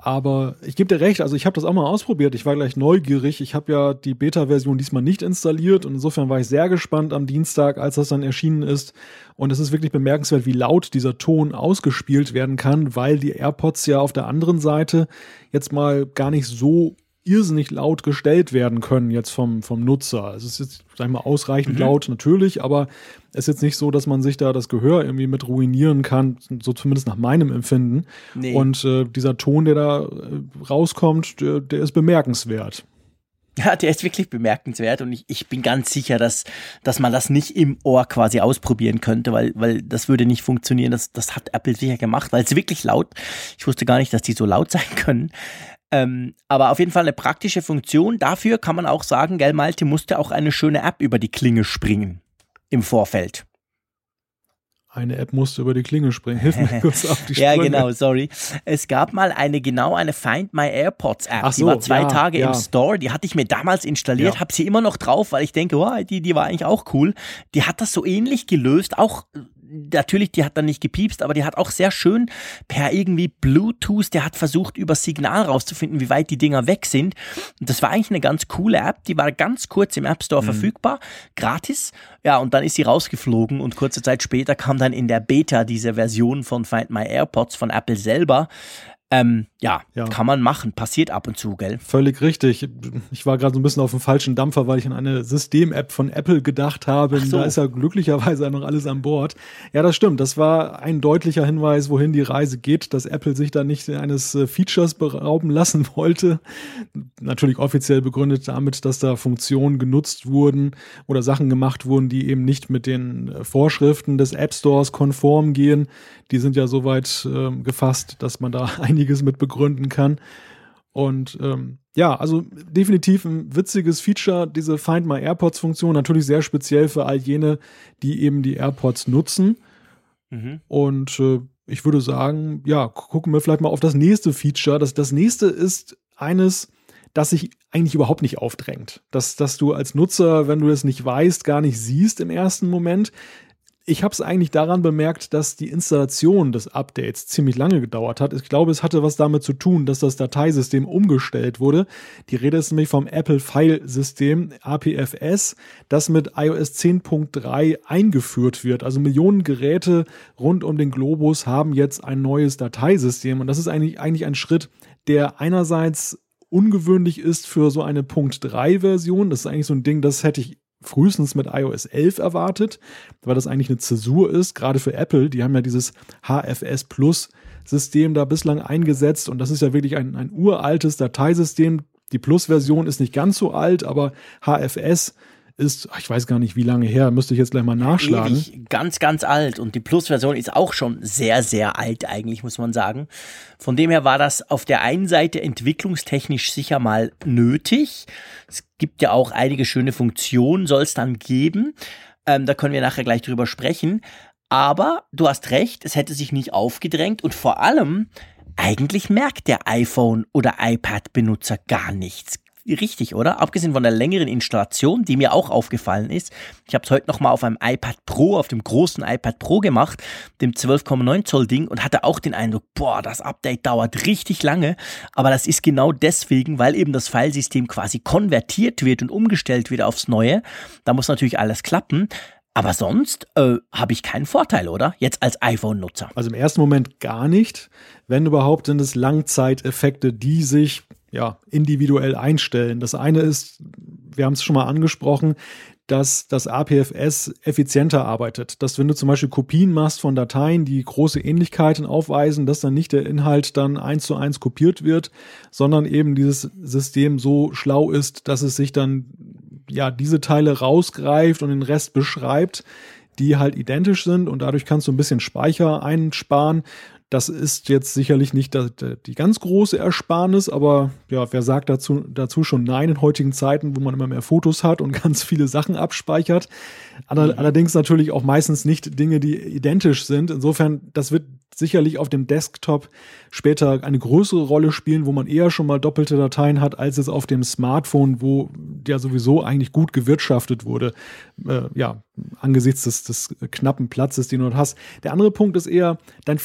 Aber ich gebe dir recht, also ich habe das auch mal ausprobiert. Ich war gleich neugierig. Ich habe ja die Beta-Version diesmal nicht installiert und insofern war ich sehr gespannt am Dienstag, als das dann erschienen ist. Und es ist wirklich bemerkenswert, wie laut dieser Ton ausgespielt werden kann, weil die AirPods ja auf der anderen Seite jetzt mal gar nicht so irrsinnig laut gestellt werden können jetzt vom, vom Nutzer. Es ist jetzt, sag ich mal, ausreichend mhm. laut natürlich, aber es ist jetzt nicht so, dass man sich da das Gehör irgendwie mit ruinieren kann, so zumindest nach meinem Empfinden. Nee. Und äh, dieser Ton, der da äh, rauskommt, der, der ist bemerkenswert. Ja, der ist wirklich bemerkenswert und ich, ich bin ganz sicher, dass, dass man das nicht im Ohr quasi ausprobieren könnte, weil, weil das würde nicht funktionieren. Das, das hat Apple sicher gemacht, weil es wirklich laut. Ich wusste gar nicht, dass die so laut sein können. Ähm, aber auf jeden Fall eine praktische Funktion. Dafür kann man auch sagen, gell, Malte musste auch eine schöne App über die Klinge springen im Vorfeld. Eine App musste über die Klinge springen. Hilf mir kurz auf die Sprünge. ja, genau, sorry. Es gab mal eine, genau eine Find My AirPods App. Ach so, die war zwei ja, Tage ja. im Store. Die hatte ich mir damals installiert, ja. habe sie immer noch drauf, weil ich denke, oh, die, die war eigentlich auch cool. Die hat das so ähnlich gelöst, auch natürlich, die hat dann nicht gepiepst, aber die hat auch sehr schön per irgendwie Bluetooth, der hat versucht, über Signal rauszufinden, wie weit die Dinger weg sind. Und das war eigentlich eine ganz coole App, die war ganz kurz im App Store mhm. verfügbar, gratis. Ja, und dann ist sie rausgeflogen und kurze Zeit später kam dann in der Beta diese Version von Find My AirPods von Apple selber. Ähm, ja, ja, kann man machen. Passiert ab und zu, gell? Völlig richtig. Ich war gerade so ein bisschen auf dem falschen Dampfer, weil ich an eine System-App von Apple gedacht habe. So. Da ist ja glücklicherweise noch alles an Bord. Ja, das stimmt. Das war ein deutlicher Hinweis, wohin die Reise geht, dass Apple sich da nicht eines äh, Features berauben lassen wollte. Natürlich offiziell begründet damit, dass da Funktionen genutzt wurden oder Sachen gemacht wurden, die eben nicht mit den äh, Vorschriften des App Stores konform gehen. Die sind ja soweit äh, gefasst, dass man da einiges mit begründen kann. Und ähm, ja, also definitiv ein witziges Feature, diese Find My AirPods Funktion, natürlich sehr speziell für all jene, die eben die AirPods nutzen. Mhm. Und äh, ich würde sagen, ja, gucken wir vielleicht mal auf das nächste Feature. Das, das nächste ist eines, das sich eigentlich überhaupt nicht aufdrängt. Dass, dass du als Nutzer, wenn du es nicht weißt, gar nicht siehst im ersten Moment. Ich habe es eigentlich daran bemerkt, dass die Installation des Updates ziemlich lange gedauert hat. Ich glaube, es hatte was damit zu tun, dass das Dateisystem umgestellt wurde. Die Rede ist nämlich vom Apple File System APFS, das mit iOS 10.3 eingeführt wird. Also Millionen Geräte rund um den Globus haben jetzt ein neues Dateisystem und das ist eigentlich, eigentlich ein Schritt, der einerseits ungewöhnlich ist für so eine Punkt 3 Version. Das ist eigentlich so ein Ding, das hätte ich frühestens mit iOS 11 erwartet, weil das eigentlich eine Zäsur ist, gerade für Apple. Die haben ja dieses HFS Plus System da bislang eingesetzt und das ist ja wirklich ein, ein uraltes Dateisystem. Die Plus-Version ist nicht ganz so alt, aber HFS ist, ich weiß gar nicht, wie lange her, müsste ich jetzt gleich mal nachschlagen. Ewig, ganz, ganz alt. Und die Plus-Version ist auch schon sehr, sehr alt, eigentlich, muss man sagen. Von dem her war das auf der einen Seite entwicklungstechnisch sicher mal nötig. Es gibt ja auch einige schöne Funktionen, soll es dann geben. Ähm, da können wir nachher gleich drüber sprechen. Aber du hast recht, es hätte sich nicht aufgedrängt und vor allem, eigentlich merkt der iPhone- oder iPad-Benutzer gar nichts richtig, oder? Abgesehen von der längeren Installation, die mir auch aufgefallen ist. Ich habe es heute nochmal auf einem iPad Pro, auf dem großen iPad Pro gemacht, dem 12,9 Zoll Ding und hatte auch den Eindruck, boah, das Update dauert richtig lange. Aber das ist genau deswegen, weil eben das Filesystem quasi konvertiert wird und umgestellt wird aufs Neue. Da muss natürlich alles klappen. Aber sonst äh, habe ich keinen Vorteil, oder? Jetzt als iPhone-Nutzer. Also im ersten Moment gar nicht. Wenn überhaupt, sind es Langzeiteffekte, die sich ja, individuell einstellen. Das eine ist, wir haben es schon mal angesprochen, dass das APFS effizienter arbeitet. Dass wenn du zum Beispiel Kopien machst von Dateien, die große Ähnlichkeiten aufweisen, dass dann nicht der Inhalt dann eins zu eins kopiert wird, sondern eben dieses System so schlau ist, dass es sich dann ja diese Teile rausgreift und den Rest beschreibt, die halt identisch sind und dadurch kannst du ein bisschen Speicher einsparen. Das ist jetzt sicherlich nicht die ganz große Ersparnis, aber ja, wer sagt dazu, dazu schon Nein in heutigen Zeiten, wo man immer mehr Fotos hat und ganz viele Sachen abspeichert. Mhm. Allerdings natürlich auch meistens nicht Dinge, die identisch sind. Insofern, das wird sicherlich auf dem Desktop später eine größere Rolle spielen, wo man eher schon mal doppelte Dateien hat, als es auf dem Smartphone, wo der sowieso eigentlich gut gewirtschaftet wurde, äh, ja, angesichts des, des knappen Platzes, den du dort hast. Der andere Punkt ist eher dein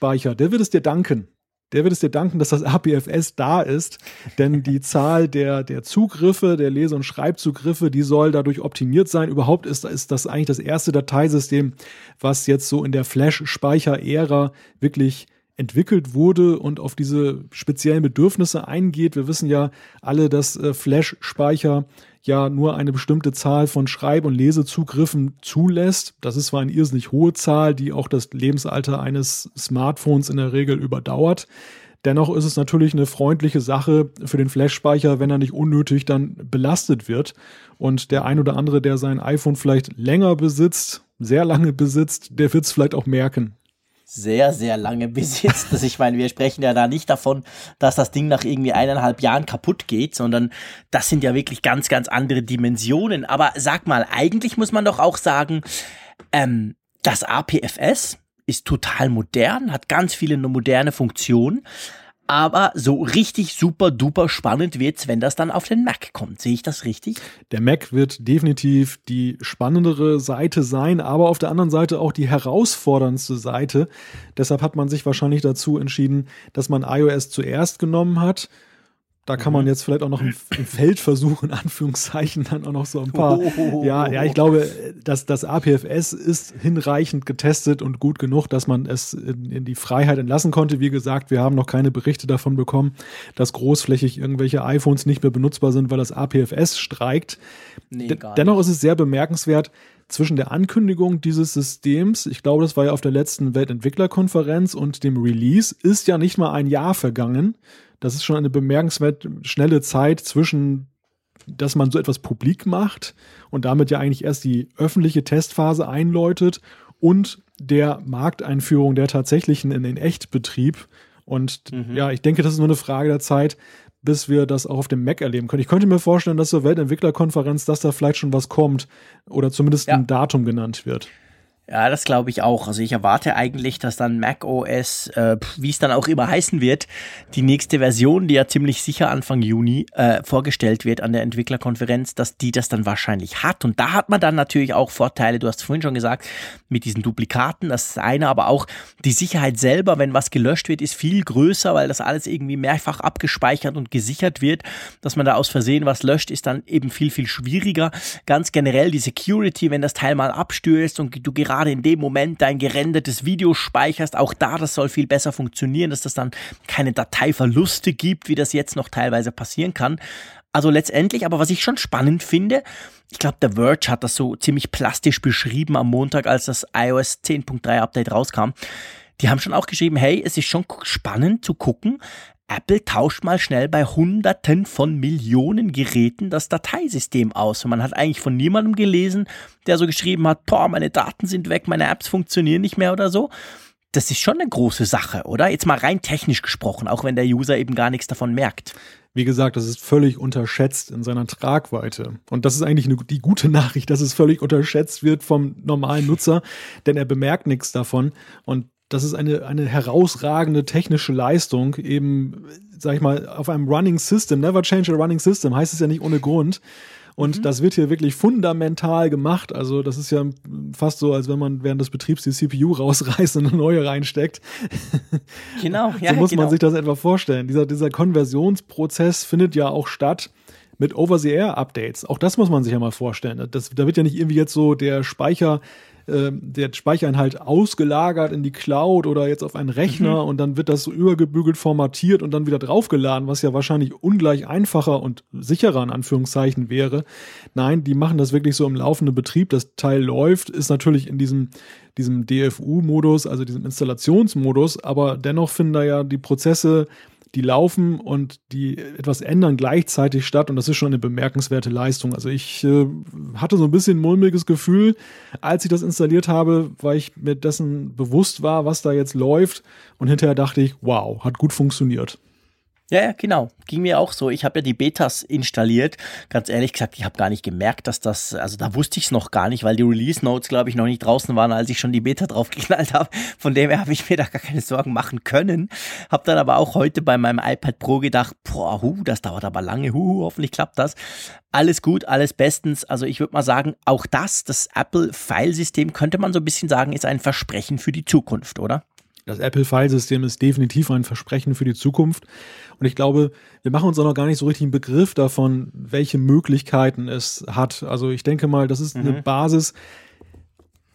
Flash-Speicher. Der wird es dir danken der wird es dir danken, dass das APFS da ist, denn die Zahl der, der Zugriffe, der Lese- und Schreibzugriffe, die soll dadurch optimiert sein. Überhaupt ist, ist das eigentlich das erste Dateisystem, was jetzt so in der Flash-Speicher-Ära wirklich entwickelt wurde und auf diese speziellen Bedürfnisse eingeht. Wir wissen ja alle, dass äh, Flash-Speicher ja nur eine bestimmte Zahl von Schreib- und Lesezugriffen zulässt. Das ist zwar eine irrsinnig hohe Zahl, die auch das Lebensalter eines Smartphones in der Regel überdauert. Dennoch ist es natürlich eine freundliche Sache für den Flash-Speicher, wenn er nicht unnötig dann belastet wird. Und der ein oder andere, der sein iPhone vielleicht länger besitzt, sehr lange besitzt, der wird es vielleicht auch merken sehr, sehr lange besitzt. Also ich meine, wir sprechen ja da nicht davon, dass das Ding nach irgendwie eineinhalb Jahren kaputt geht, sondern das sind ja wirklich ganz, ganz andere Dimensionen. Aber sag mal, eigentlich muss man doch auch sagen, ähm, das APFS ist total modern, hat ganz viele moderne Funktionen aber so richtig super duper spannend wird's, wenn das dann auf den Mac kommt. Sehe ich das richtig? Der Mac wird definitiv die spannendere Seite sein, aber auf der anderen Seite auch die herausforderndste Seite. Deshalb hat man sich wahrscheinlich dazu entschieden, dass man iOS zuerst genommen hat da kann man mhm. jetzt vielleicht auch noch im, im Feldversuch, in Anführungszeichen, dann auch noch so ein paar. Oh. Ja, ja, ich glaube, dass das APFS ist hinreichend getestet und gut genug, dass man es in, in, die Freiheit entlassen konnte. Wie gesagt, wir haben noch keine Berichte davon bekommen, dass großflächig irgendwelche iPhones nicht mehr benutzbar sind, weil das APFS streikt. Nee, Dennoch ist es sehr bemerkenswert, zwischen der Ankündigung dieses Systems, ich glaube, das war ja auf der letzten Weltentwicklerkonferenz und dem Release, ist ja nicht mal ein Jahr vergangen. Das ist schon eine bemerkenswert schnelle Zeit zwischen, dass man so etwas publik macht und damit ja eigentlich erst die öffentliche Testphase einläutet und der Markteinführung der tatsächlichen in den Echtbetrieb. Und mhm. ja, ich denke, das ist nur eine Frage der Zeit, bis wir das auch auf dem Mac erleben können. Ich könnte mir vorstellen, dass zur Weltentwicklerkonferenz, dass da vielleicht schon was kommt oder zumindest ja. ein Datum genannt wird. Ja, das glaube ich auch. Also ich erwarte eigentlich, dass dann Mac OS, äh, wie es dann auch immer heißen wird, die nächste Version, die ja ziemlich sicher Anfang Juni äh, vorgestellt wird an der Entwicklerkonferenz, dass die das dann wahrscheinlich hat. Und da hat man dann natürlich auch Vorteile, du hast vorhin schon gesagt, mit diesen Duplikaten, das ist eine, aber auch die Sicherheit selber, wenn was gelöscht wird, ist viel größer, weil das alles irgendwie mehrfach abgespeichert und gesichert wird. Dass man da aus Versehen was löscht, ist dann eben viel, viel schwieriger. Ganz generell die Security, wenn das Teil mal abstürzt und du gerade gerade in dem Moment dein gerendertes Video speicherst. Auch da, das soll viel besser funktionieren, dass das dann keine Dateiverluste gibt, wie das jetzt noch teilweise passieren kann. Also letztendlich, aber was ich schon spannend finde, ich glaube, der Verge hat das so ziemlich plastisch beschrieben am Montag, als das iOS 10.3 Update rauskam. Die haben schon auch geschrieben, hey, es ist schon spannend zu gucken, Apple tauscht mal schnell bei Hunderten von Millionen Geräten das Dateisystem aus. Und man hat eigentlich von niemandem gelesen, der so geschrieben hat, boah, meine Daten sind weg, meine Apps funktionieren nicht mehr oder so. Das ist schon eine große Sache, oder? Jetzt mal rein technisch gesprochen, auch wenn der User eben gar nichts davon merkt. Wie gesagt, das ist völlig unterschätzt in seiner Tragweite. Und das ist eigentlich eine, die gute Nachricht, dass es völlig unterschätzt wird vom normalen Nutzer, denn er bemerkt nichts davon. Und das ist eine, eine herausragende technische Leistung, eben, sag ich mal, auf einem Running System. Never change a running system heißt es ja nicht ohne Grund. Und mhm. das wird hier wirklich fundamental gemacht. Also, das ist ja fast so, als wenn man während des Betriebs die CPU rausreißt und eine neue reinsteckt. Genau, ja. so muss genau. man sich das etwa vorstellen. Dieser, dieser Konversionsprozess findet ja auch statt mit Over-the-Air-Updates. Auch das muss man sich ja mal vorstellen. Das, da wird ja nicht irgendwie jetzt so der Speicher äh, der Speicherinhalt ausgelagert in die Cloud oder jetzt auf einen Rechner mhm. und dann wird das so übergebügelt formatiert und dann wieder draufgeladen, was ja wahrscheinlich ungleich einfacher und sicherer in Anführungszeichen wäre. Nein, die machen das wirklich so im laufenden Betrieb. Das Teil läuft, ist natürlich in diesem diesem DFU-Modus, also diesem Installationsmodus, aber dennoch finden da ja die Prozesse die laufen und die etwas ändern gleichzeitig statt und das ist schon eine bemerkenswerte Leistung. Also ich äh, hatte so ein bisschen ein mulmiges Gefühl, als ich das installiert habe, weil ich mir dessen bewusst war, was da jetzt läuft und hinterher dachte ich, wow, hat gut funktioniert. Ja, ja, genau. Ging mir auch so. Ich habe ja die Betas installiert. Ganz ehrlich gesagt, ich habe gar nicht gemerkt, dass das, also da wusste ich es noch gar nicht, weil die Release Notes, glaube ich, noch nicht draußen waren, als ich schon die Beta draufgeknallt habe. Von dem her habe ich mir da gar keine Sorgen machen können. Habe dann aber auch heute bei meinem iPad Pro gedacht, boah, hu, das dauert aber lange, hu, hoffentlich klappt das. Alles gut, alles bestens. Also ich würde mal sagen, auch das, das Apple-Filesystem, könnte man so ein bisschen sagen, ist ein Versprechen für die Zukunft, oder? Das Apple-File-System ist definitiv ein Versprechen für die Zukunft. Und ich glaube, wir machen uns auch noch gar nicht so richtig einen Begriff davon, welche Möglichkeiten es hat. Also ich denke mal, das ist mhm. eine Basis.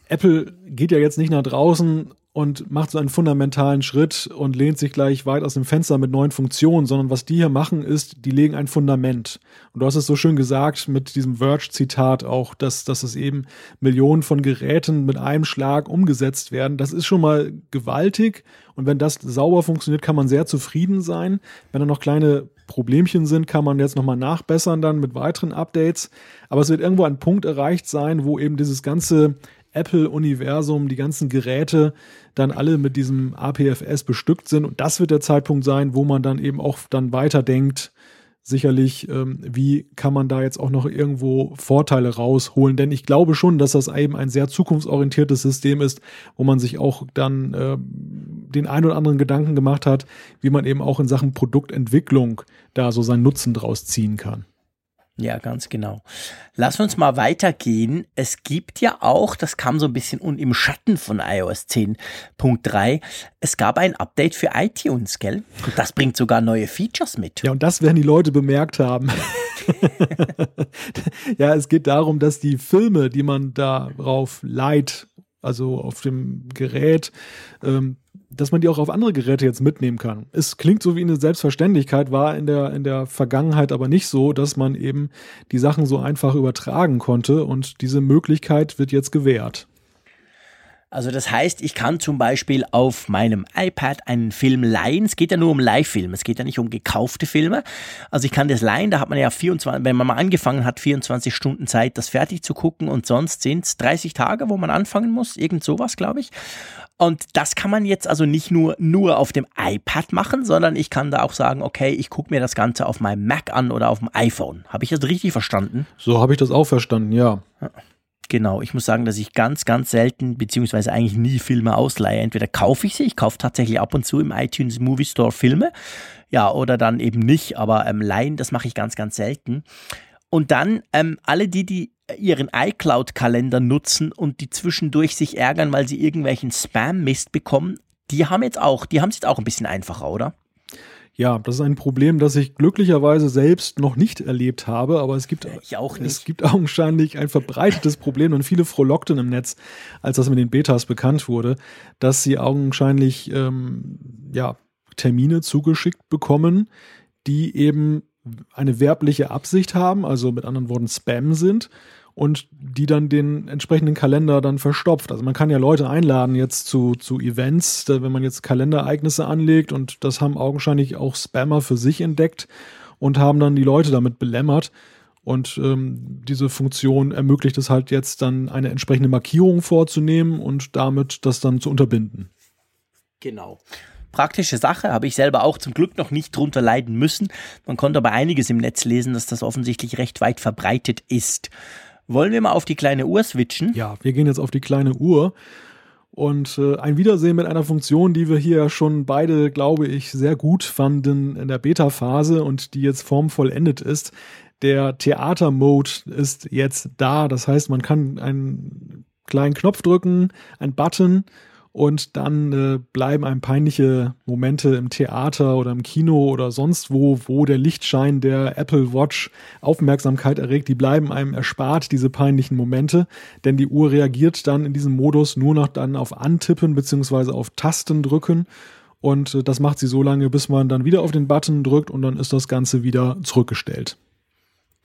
Apple geht ja jetzt nicht nach draußen und macht so einen fundamentalen Schritt und lehnt sich gleich weit aus dem Fenster mit neuen Funktionen, sondern was die hier machen ist, die legen ein Fundament. Und du hast es so schön gesagt mit diesem Verge-Zitat auch, dass, dass es eben Millionen von Geräten mit einem Schlag umgesetzt werden. Das ist schon mal gewaltig. Und wenn das sauber funktioniert, kann man sehr zufrieden sein. Wenn da noch kleine Problemchen sind, kann man jetzt nochmal nachbessern dann mit weiteren Updates. Aber es wird irgendwo ein Punkt erreicht sein, wo eben dieses ganze Apple-Universum, die ganzen Geräte dann alle mit diesem APFS bestückt sind. Und das wird der Zeitpunkt sein, wo man dann eben auch dann weiterdenkt, sicherlich, ähm, wie kann man da jetzt auch noch irgendwo Vorteile rausholen. Denn ich glaube schon, dass das eben ein sehr zukunftsorientiertes System ist, wo man sich auch dann äh, den ein oder anderen Gedanken gemacht hat, wie man eben auch in Sachen Produktentwicklung da so seinen Nutzen draus ziehen kann. Ja, ganz genau. Lass uns mal weitergehen. Es gibt ja auch, das kam so ein bisschen im Schatten von iOS 10.3, es gab ein Update für iTunes, gell? Und das bringt sogar neue Features mit. Ja, und das werden die Leute bemerkt haben. ja, es geht darum, dass die Filme, die man darauf leiht, also auf dem Gerät, ähm, dass man die auch auf andere Geräte jetzt mitnehmen kann. Es klingt so wie eine Selbstverständlichkeit, war in der, in der Vergangenheit aber nicht so, dass man eben die Sachen so einfach übertragen konnte und diese Möglichkeit wird jetzt gewährt. Also das heißt, ich kann zum Beispiel auf meinem iPad einen Film leihen. Es geht ja nur um Leihfilme, es geht ja nicht um gekaufte Filme. Also ich kann das leihen, da hat man ja 24, wenn man mal angefangen hat, 24 Stunden Zeit, das fertig zu gucken und sonst sind es 30 Tage, wo man anfangen muss, irgend sowas, glaube ich. Und das kann man jetzt also nicht nur, nur auf dem iPad machen, sondern ich kann da auch sagen, okay, ich gucke mir das Ganze auf meinem Mac an oder auf dem iPhone. Habe ich das richtig verstanden? So habe ich das auch verstanden, ja. Genau, ich muss sagen, dass ich ganz, ganz selten, beziehungsweise eigentlich nie Filme ausleihe. Entweder kaufe ich sie, ich kaufe tatsächlich ab und zu im iTunes Movie Store Filme, ja, oder dann eben nicht, aber ähm, leihen, das mache ich ganz, ganz selten. Und dann ähm, alle die, die ihren iCloud-Kalender nutzen und die zwischendurch sich ärgern, weil sie irgendwelchen Spam-Mist bekommen, die haben jetzt auch, die haben es jetzt auch ein bisschen einfacher, oder? Ja, das ist ein Problem, das ich glücklicherweise selbst noch nicht erlebt habe, aber es gibt, ich auch nicht. es gibt augenscheinlich ein verbreitetes Problem und viele frohlockten im Netz, als das mit den Betas bekannt wurde, dass sie augenscheinlich ähm, ja, Termine zugeschickt bekommen, die eben eine werbliche Absicht haben, also mit anderen Worten Spam sind und die dann den entsprechenden Kalender dann verstopft. Also man kann ja Leute einladen jetzt zu, zu Events, wenn man jetzt Kalendereignisse anlegt und das haben augenscheinlich auch Spammer für sich entdeckt und haben dann die Leute damit belämmert. Und ähm, diese Funktion ermöglicht es halt jetzt dann eine entsprechende Markierung vorzunehmen und damit das dann zu unterbinden. Genau praktische Sache, habe ich selber auch zum Glück noch nicht drunter leiden müssen. Man konnte aber einiges im Netz lesen, dass das offensichtlich recht weit verbreitet ist. Wollen wir mal auf die kleine Uhr switchen? Ja, wir gehen jetzt auf die kleine Uhr. Und äh, ein Wiedersehen mit einer Funktion, die wir hier schon beide, glaube ich, sehr gut fanden in der Beta-Phase und die jetzt formvollendet ist. Der Theater-Mode ist jetzt da. Das heißt, man kann einen kleinen Knopf drücken, einen Button und dann äh, bleiben einem peinliche Momente im Theater oder im Kino oder sonst wo, wo der Lichtschein der Apple Watch Aufmerksamkeit erregt, die bleiben einem erspart, diese peinlichen Momente, denn die Uhr reagiert dann in diesem Modus nur noch dann auf Antippen beziehungsweise auf Tasten drücken und äh, das macht sie so lange, bis man dann wieder auf den Button drückt und dann ist das Ganze wieder zurückgestellt.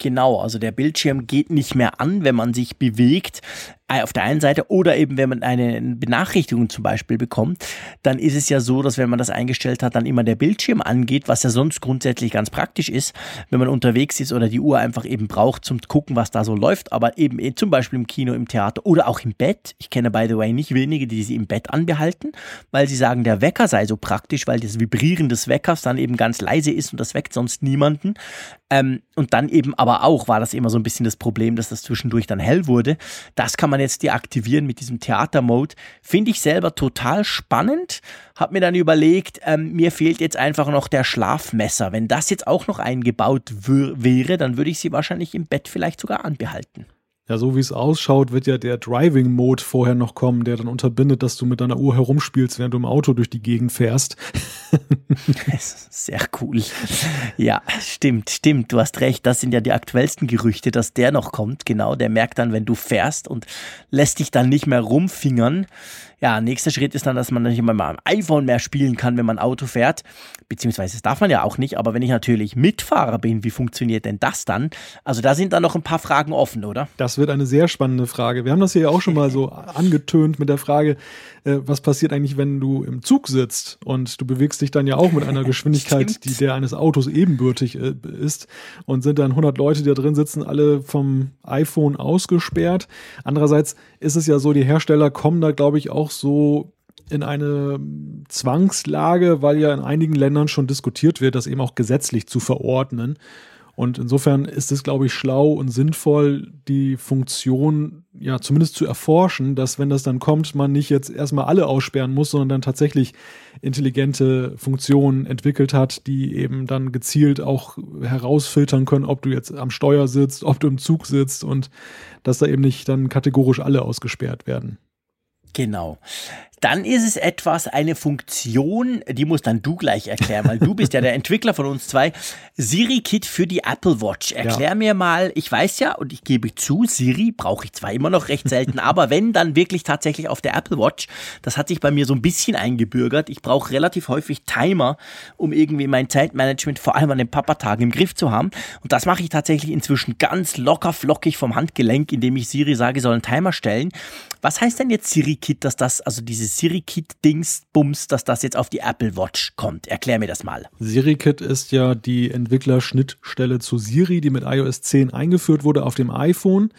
Genau, also der Bildschirm geht nicht mehr an, wenn man sich bewegt. Auf der einen Seite oder eben wenn man eine Benachrichtigung zum Beispiel bekommt, dann ist es ja so, dass wenn man das eingestellt hat, dann immer der Bildschirm angeht, was ja sonst grundsätzlich ganz praktisch ist, wenn man unterwegs ist oder die Uhr einfach eben braucht zum gucken, was da so läuft, aber eben eh zum Beispiel im Kino, im Theater oder auch im Bett. Ich kenne by the way nicht wenige, die sie im Bett anbehalten, weil sie sagen, der Wecker sei so praktisch, weil das Vibrieren des Weckers dann eben ganz leise ist und das weckt sonst niemanden. Ähm, und dann eben aber auch war das immer so ein bisschen das Problem, dass das zwischendurch dann hell wurde. Das kann man jetzt deaktivieren mit diesem Theater-Mode. Finde ich selber total spannend. Hab mir dann überlegt, ähm, mir fehlt jetzt einfach noch der Schlafmesser. Wenn das jetzt auch noch eingebaut wäre, dann würde ich sie wahrscheinlich im Bett vielleicht sogar anbehalten. Ja, so wie es ausschaut, wird ja der Driving Mode vorher noch kommen, der dann unterbindet, dass du mit deiner Uhr herumspielst, während du im Auto durch die Gegend fährst. Sehr cool. Ja, stimmt, stimmt. Du hast recht. Das sind ja die aktuellsten Gerüchte, dass der noch kommt. Genau, der merkt dann, wenn du fährst und lässt dich dann nicht mehr rumfingern. Ja, nächster Schritt ist dann, dass man nicht mal am iPhone mehr spielen kann, wenn man Auto fährt. Beziehungsweise das darf man ja auch nicht. Aber wenn ich natürlich Mitfahrer bin, wie funktioniert denn das dann? Also da sind dann noch ein paar Fragen offen, oder? Das wird eine sehr spannende Frage. Wir haben das hier ja auch schon mal so angetönt mit der Frage, äh, was passiert eigentlich, wenn du im Zug sitzt und du bewegst dich dann ja auch mit einer Geschwindigkeit, die der eines Autos ebenbürtig äh, ist und sind dann 100 Leute, die da drin sitzen, alle vom iPhone ausgesperrt. Andererseits ist es ja so, die Hersteller kommen da, glaube ich, auch so in eine Zwangslage, weil ja in einigen Ländern schon diskutiert wird, das eben auch gesetzlich zu verordnen. Und insofern ist es, glaube ich, schlau und sinnvoll, die Funktion ja zumindest zu erforschen, dass wenn das dann kommt, man nicht jetzt erstmal alle aussperren muss, sondern dann tatsächlich intelligente Funktionen entwickelt hat, die eben dann gezielt auch herausfiltern können, ob du jetzt am Steuer sitzt, ob du im Zug sitzt und dass da eben nicht dann kategorisch alle ausgesperrt werden. Genau. Dann ist es etwas, eine Funktion, die muss dann du gleich erklären, weil du bist ja der Entwickler von uns zwei. Siri Kit für die Apple Watch. Erklär ja. mir mal, ich weiß ja und ich gebe zu, Siri brauche ich zwar immer noch recht selten, aber wenn dann wirklich tatsächlich auf der Apple Watch, das hat sich bei mir so ein bisschen eingebürgert. Ich brauche relativ häufig Timer, um irgendwie mein Zeitmanagement vor allem an den Papatagen im Griff zu haben. Und das mache ich tatsächlich inzwischen ganz locker flockig vom Handgelenk, indem ich Siri sage, soll einen Timer stellen. Was heißt denn jetzt Siri Kit, dass das, also dieses SiriKit-Dings-Bums, dass das jetzt auf die Apple Watch kommt. Erklär mir das mal. SiriKit ist ja die Entwicklerschnittstelle zu Siri, die mit iOS 10 eingeführt wurde auf dem iPhone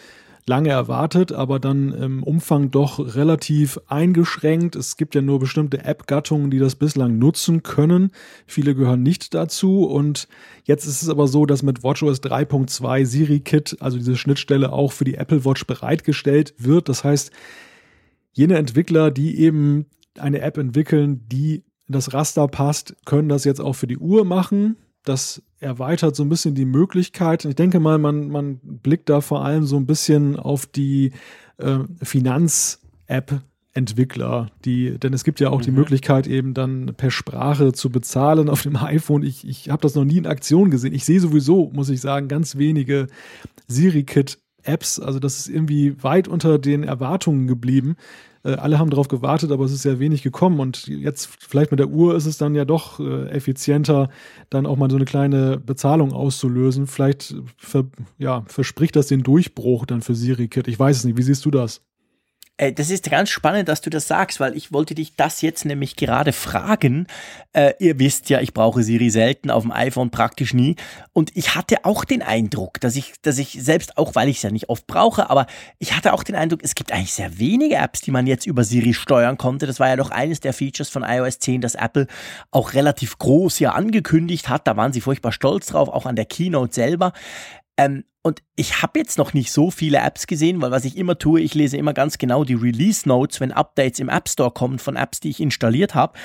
lange erwartet, aber dann im Umfang doch relativ eingeschränkt. Es gibt ja nur bestimmte App-Gattungen, die das bislang nutzen können. Viele gehören nicht dazu. Und jetzt ist es aber so, dass mit WatchOS 3.2 SiriKit, also diese Schnittstelle, auch für die Apple Watch bereitgestellt wird. Das heißt, jene Entwickler, die eben eine App entwickeln, die in das Raster passt, können das jetzt auch für die Uhr machen. Das erweitert so ein bisschen die Möglichkeit. Ich denke mal, man, man blickt da vor allem so ein bisschen auf die äh, Finanz-App Entwickler, die, denn es gibt ja auch mhm. die Möglichkeit, eben dann per Sprache zu bezahlen auf dem iPhone. Ich, ich habe das noch nie in Aktion gesehen. Ich sehe sowieso, muss ich sagen, ganz wenige Siri-Kit Apps. Also das ist irgendwie weit unter den Erwartungen geblieben. Äh, alle haben darauf gewartet, aber es ist sehr wenig gekommen. Und jetzt vielleicht mit der Uhr ist es dann ja doch äh, effizienter, dann auch mal so eine kleine Bezahlung auszulösen. Vielleicht ver, ja, verspricht das den Durchbruch dann für SiriKit. Ich weiß es nicht. Wie siehst du das? Äh, das ist ganz spannend, dass du das sagst, weil ich wollte dich das jetzt nämlich gerade fragen. Äh, ihr wisst ja, ich brauche Siri selten, auf dem iPhone praktisch nie. Und ich hatte auch den Eindruck, dass ich, dass ich selbst, auch weil ich es ja nicht oft brauche, aber ich hatte auch den Eindruck, es gibt eigentlich sehr wenige Apps, die man jetzt über Siri steuern konnte. Das war ja doch eines der Features von iOS 10, das Apple auch relativ groß ja angekündigt hat. Da waren sie furchtbar stolz drauf, auch an der Keynote selber. Ähm, und ich habe jetzt noch nicht so viele Apps gesehen, weil was ich immer tue, ich lese immer ganz genau die Release Notes, wenn Updates im App Store kommen von Apps, die ich installiert habe.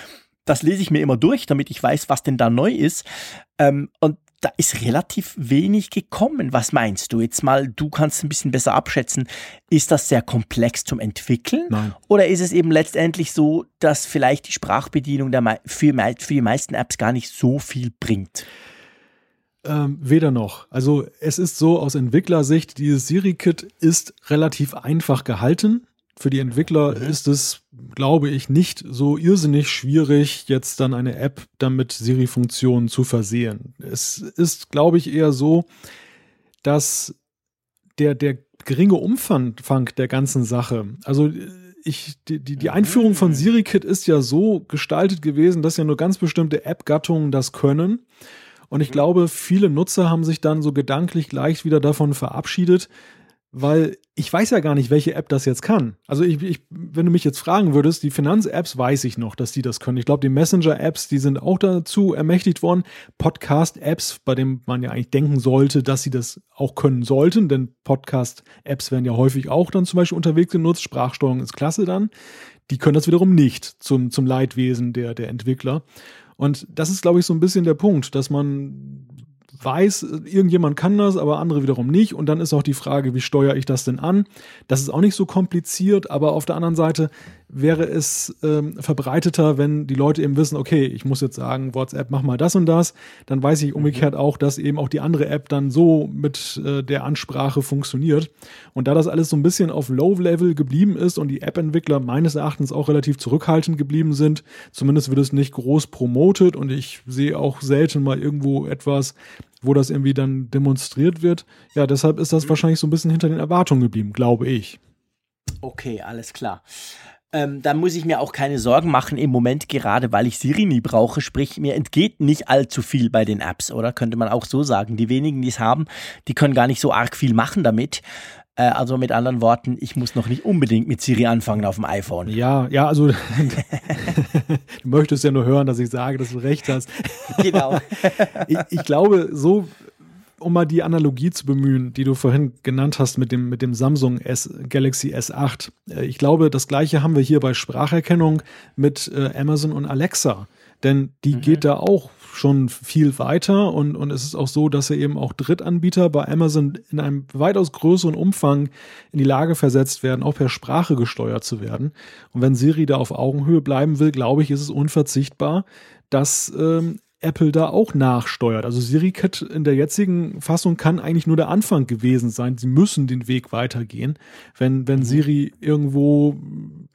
Das lese ich mir immer durch, damit ich weiß, was denn da neu ist. Ähm, und da ist relativ wenig gekommen. Was meinst du? Jetzt mal, du kannst ein bisschen besser abschätzen. Ist das sehr komplex zum Entwickeln? Nein. Oder ist es eben letztendlich so, dass vielleicht die Sprachbedienung der, für, für die meisten Apps gar nicht so viel bringt? Ähm, weder noch. Also es ist so aus Entwicklersicht, dieses Siri-Kit ist relativ einfach gehalten. Für die Entwickler mhm. ist es, glaube ich, nicht so irrsinnig schwierig, jetzt dann eine App damit Siri-Funktionen zu versehen. Es ist, glaube ich, eher so, dass der, der geringe Umfang der ganzen Sache. Also ich, die, die, die Einführung von mhm. SiriKit ist ja so gestaltet gewesen, dass ja nur ganz bestimmte App-Gattungen das können. Und ich mhm. glaube, viele Nutzer haben sich dann so gedanklich leicht wieder davon verabschiedet, weil ich weiß ja gar nicht, welche App das jetzt kann. Also ich, ich, wenn du mich jetzt fragen würdest, die Finanz-Apps weiß ich noch, dass die das können. Ich glaube, die Messenger-Apps, die sind auch dazu ermächtigt worden. Podcast-Apps, bei denen man ja eigentlich denken sollte, dass sie das auch können sollten, denn Podcast-Apps werden ja häufig auch dann zum Beispiel unterwegs genutzt. Sprachsteuerung ist klasse dann. Die können das wiederum nicht zum, zum Leidwesen der, der Entwickler. Und das ist, glaube ich, so ein bisschen der Punkt, dass man weiß, irgendjemand kann das, aber andere wiederum nicht. Und dann ist auch die Frage, wie steuere ich das denn an? Das ist auch nicht so kompliziert, aber auf der anderen Seite wäre es ähm, verbreiteter, wenn die Leute eben wissen, okay, ich muss jetzt sagen, WhatsApp, mach mal das und das. Dann weiß ich umgekehrt mhm. auch, dass eben auch die andere App dann so mit äh, der Ansprache funktioniert. Und da das alles so ein bisschen auf Low-Level geblieben ist und die App-Entwickler meines Erachtens auch relativ zurückhaltend geblieben sind, zumindest wird es nicht groß promotet und ich sehe auch selten mal irgendwo etwas, wo das irgendwie dann demonstriert wird. Ja, deshalb ist das mhm. wahrscheinlich so ein bisschen hinter den Erwartungen geblieben, glaube ich. Okay, alles klar. Ähm, dann muss ich mir auch keine Sorgen machen im Moment, gerade weil ich Siri nie brauche. Sprich, mir entgeht nicht allzu viel bei den Apps, oder? Könnte man auch so sagen. Die wenigen, die es haben, die können gar nicht so arg viel machen damit. Äh, also mit anderen Worten, ich muss noch nicht unbedingt mit Siri anfangen auf dem iPhone. Ja, ja, also du möchtest ja nur hören, dass ich sage, dass du recht hast. Genau. ich, ich glaube, so um mal die Analogie zu bemühen, die du vorhin genannt hast mit dem, mit dem Samsung S, Galaxy S8. Äh, ich glaube, das gleiche haben wir hier bei Spracherkennung mit äh, Amazon und Alexa. Denn die mhm. geht da auch schon viel weiter und, und es ist auch so, dass er eben auch Drittanbieter bei Amazon in einem weitaus größeren Umfang in die Lage versetzt werden, auch per Sprache gesteuert zu werden. Und wenn Siri da auf Augenhöhe bleiben will, glaube ich, ist es unverzichtbar, dass ähm, Apple da auch nachsteuert. Also SiriKit in der jetzigen Fassung kann eigentlich nur der Anfang gewesen sein. Sie müssen den Weg weitergehen. Wenn, wenn mhm. Siri irgendwo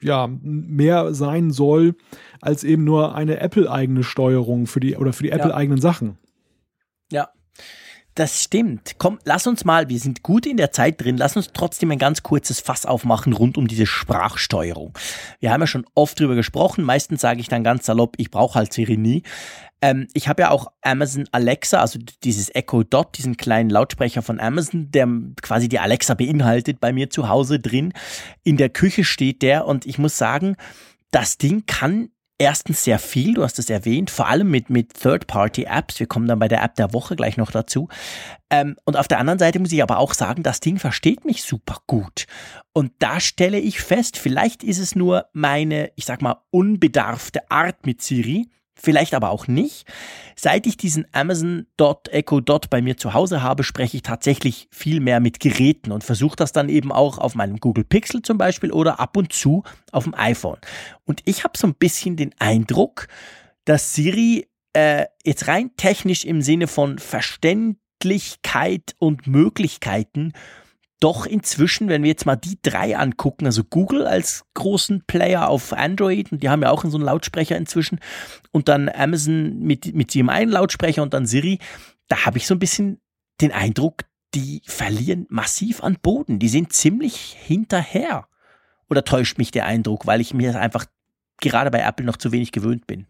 ja, mehr sein soll als eben nur eine Apple-eigene Steuerung für die oder für die ja. Apple-eigenen Sachen. Ja. Das stimmt. Komm, lass uns mal, wir sind gut in der Zeit drin, lass uns trotzdem ein ganz kurzes Fass aufmachen rund um diese Sprachsteuerung. Wir haben ja schon oft drüber gesprochen, meistens sage ich dann ganz salopp, ich brauche halt Siri nie. Ähm, ich habe ja auch Amazon Alexa, also dieses Echo Dot, diesen kleinen Lautsprecher von Amazon, der quasi die Alexa beinhaltet, bei mir zu Hause drin. In der Küche steht der und ich muss sagen, das Ding kann erstens sehr viel, du hast es erwähnt, vor allem mit, mit Third-Party-Apps. Wir kommen dann bei der App der Woche gleich noch dazu. Ähm, und auf der anderen Seite muss ich aber auch sagen, das Ding versteht mich super gut. Und da stelle ich fest, vielleicht ist es nur meine, ich sag mal, unbedarfte Art mit Siri, vielleicht aber auch nicht. Seit ich diesen Amazon Dot Echo Dot bei mir zu Hause habe, spreche ich tatsächlich viel mehr mit Geräten und versuche das dann eben auch auf meinem Google Pixel zum Beispiel oder ab und zu auf dem iPhone. Und ich habe so ein bisschen den Eindruck, dass Siri äh, jetzt rein technisch im Sinne von Verständlichkeit und Möglichkeiten doch inzwischen, wenn wir jetzt mal die drei angucken, also Google als großen Player auf Android, und die haben ja auch so einen Lautsprecher inzwischen, und dann Amazon mit, mit ihrem einen Lautsprecher und dann Siri, da habe ich so ein bisschen den Eindruck, die verlieren massiv an Boden. Die sind ziemlich hinterher. Oder täuscht mich der Eindruck, weil ich mir einfach gerade bei Apple noch zu wenig gewöhnt bin?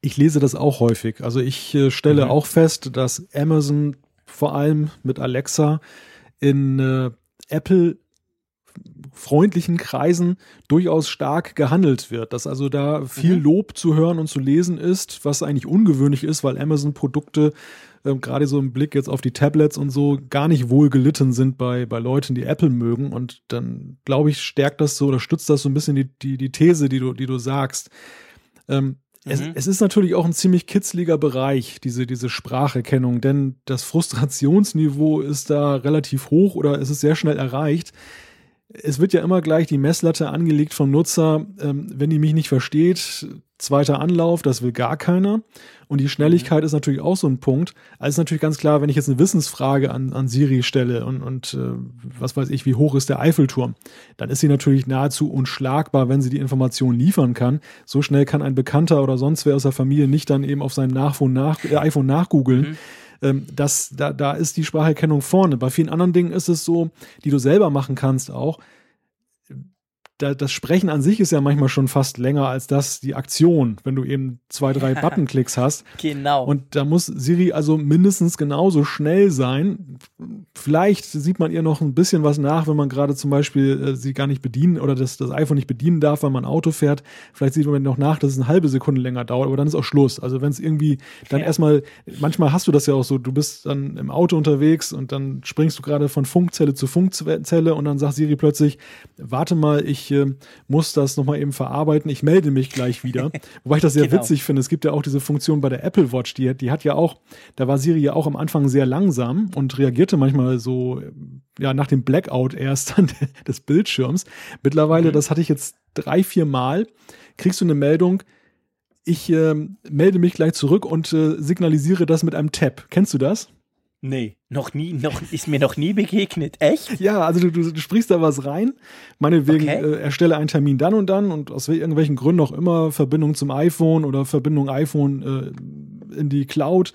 Ich lese das auch häufig. Also ich äh, stelle mhm. auch fest, dass Amazon vor allem mit Alexa in äh, Apple freundlichen Kreisen durchaus stark gehandelt wird, dass also da viel mhm. Lob zu hören und zu lesen ist, was eigentlich ungewöhnlich ist, weil Amazon-Produkte äh, gerade so im Blick jetzt auf die Tablets und so gar nicht wohl gelitten sind bei, bei Leuten, die Apple mögen. Und dann glaube ich, stärkt das so oder stützt das so ein bisschen die, die, die These, die du, die du sagst. Ähm, es, mhm. es, ist natürlich auch ein ziemlich kitzliger Bereich, diese, diese Spracherkennung, denn das Frustrationsniveau ist da relativ hoch oder es ist sehr schnell erreicht. Es wird ja immer gleich die Messlatte angelegt vom Nutzer, ähm, wenn die mich nicht versteht, zweiter Anlauf, das will gar keiner. Und die Schnelligkeit mhm. ist natürlich auch so ein Punkt. Also ist natürlich ganz klar, wenn ich jetzt eine Wissensfrage an, an Siri stelle und, und äh, was weiß ich, wie hoch ist der Eiffelturm, dann ist sie natürlich nahezu unschlagbar, wenn sie die Information liefern kann. So schnell kann ein Bekannter oder sonst wer aus der Familie nicht dann eben auf seinem nach, äh, iPhone nachgoogeln. Mhm. Ähm, das, da, da ist die Spracherkennung vorne. Bei vielen anderen Dingen ist es so, die du selber machen kannst auch, das Sprechen an sich ist ja manchmal schon fast länger als das, die Aktion, wenn du eben zwei, drei Buttonklicks hast. Genau. Und da muss Siri also mindestens genauso schnell sein. Vielleicht sieht man ihr noch ein bisschen was nach, wenn man gerade zum Beispiel äh, sie gar nicht bedienen oder das, das iPhone nicht bedienen darf, weil man Auto fährt. Vielleicht sieht man noch nach, dass es eine halbe Sekunde länger dauert, aber dann ist auch Schluss. Also wenn es irgendwie dann ja. erstmal, manchmal hast du das ja auch so, du bist dann im Auto unterwegs und dann springst du gerade von Funkzelle zu Funkzelle und dann sagt Siri plötzlich, warte mal, ich ich äh, muss das nochmal eben verarbeiten, ich melde mich gleich wieder. Wobei ich das sehr genau. witzig finde. Es gibt ja auch diese Funktion bei der Apple Watch, die, die hat ja auch, da war Siri ja auch am Anfang sehr langsam und reagierte manchmal so, ja, nach dem Blackout erst dann des Bildschirms. Mittlerweile, mhm. das hatte ich jetzt drei, vier Mal, kriegst du eine Meldung, ich äh, melde mich gleich zurück und äh, signalisiere das mit einem Tab. Kennst du das? Nee, noch nie, noch, ist mir noch nie begegnet. Echt? Ja, also du, du, du sprichst da was rein, meinetwegen okay. äh, erstelle einen Termin dann und dann und aus irgendwelchen Gründen auch immer Verbindung zum iPhone oder Verbindung iPhone äh, in die Cloud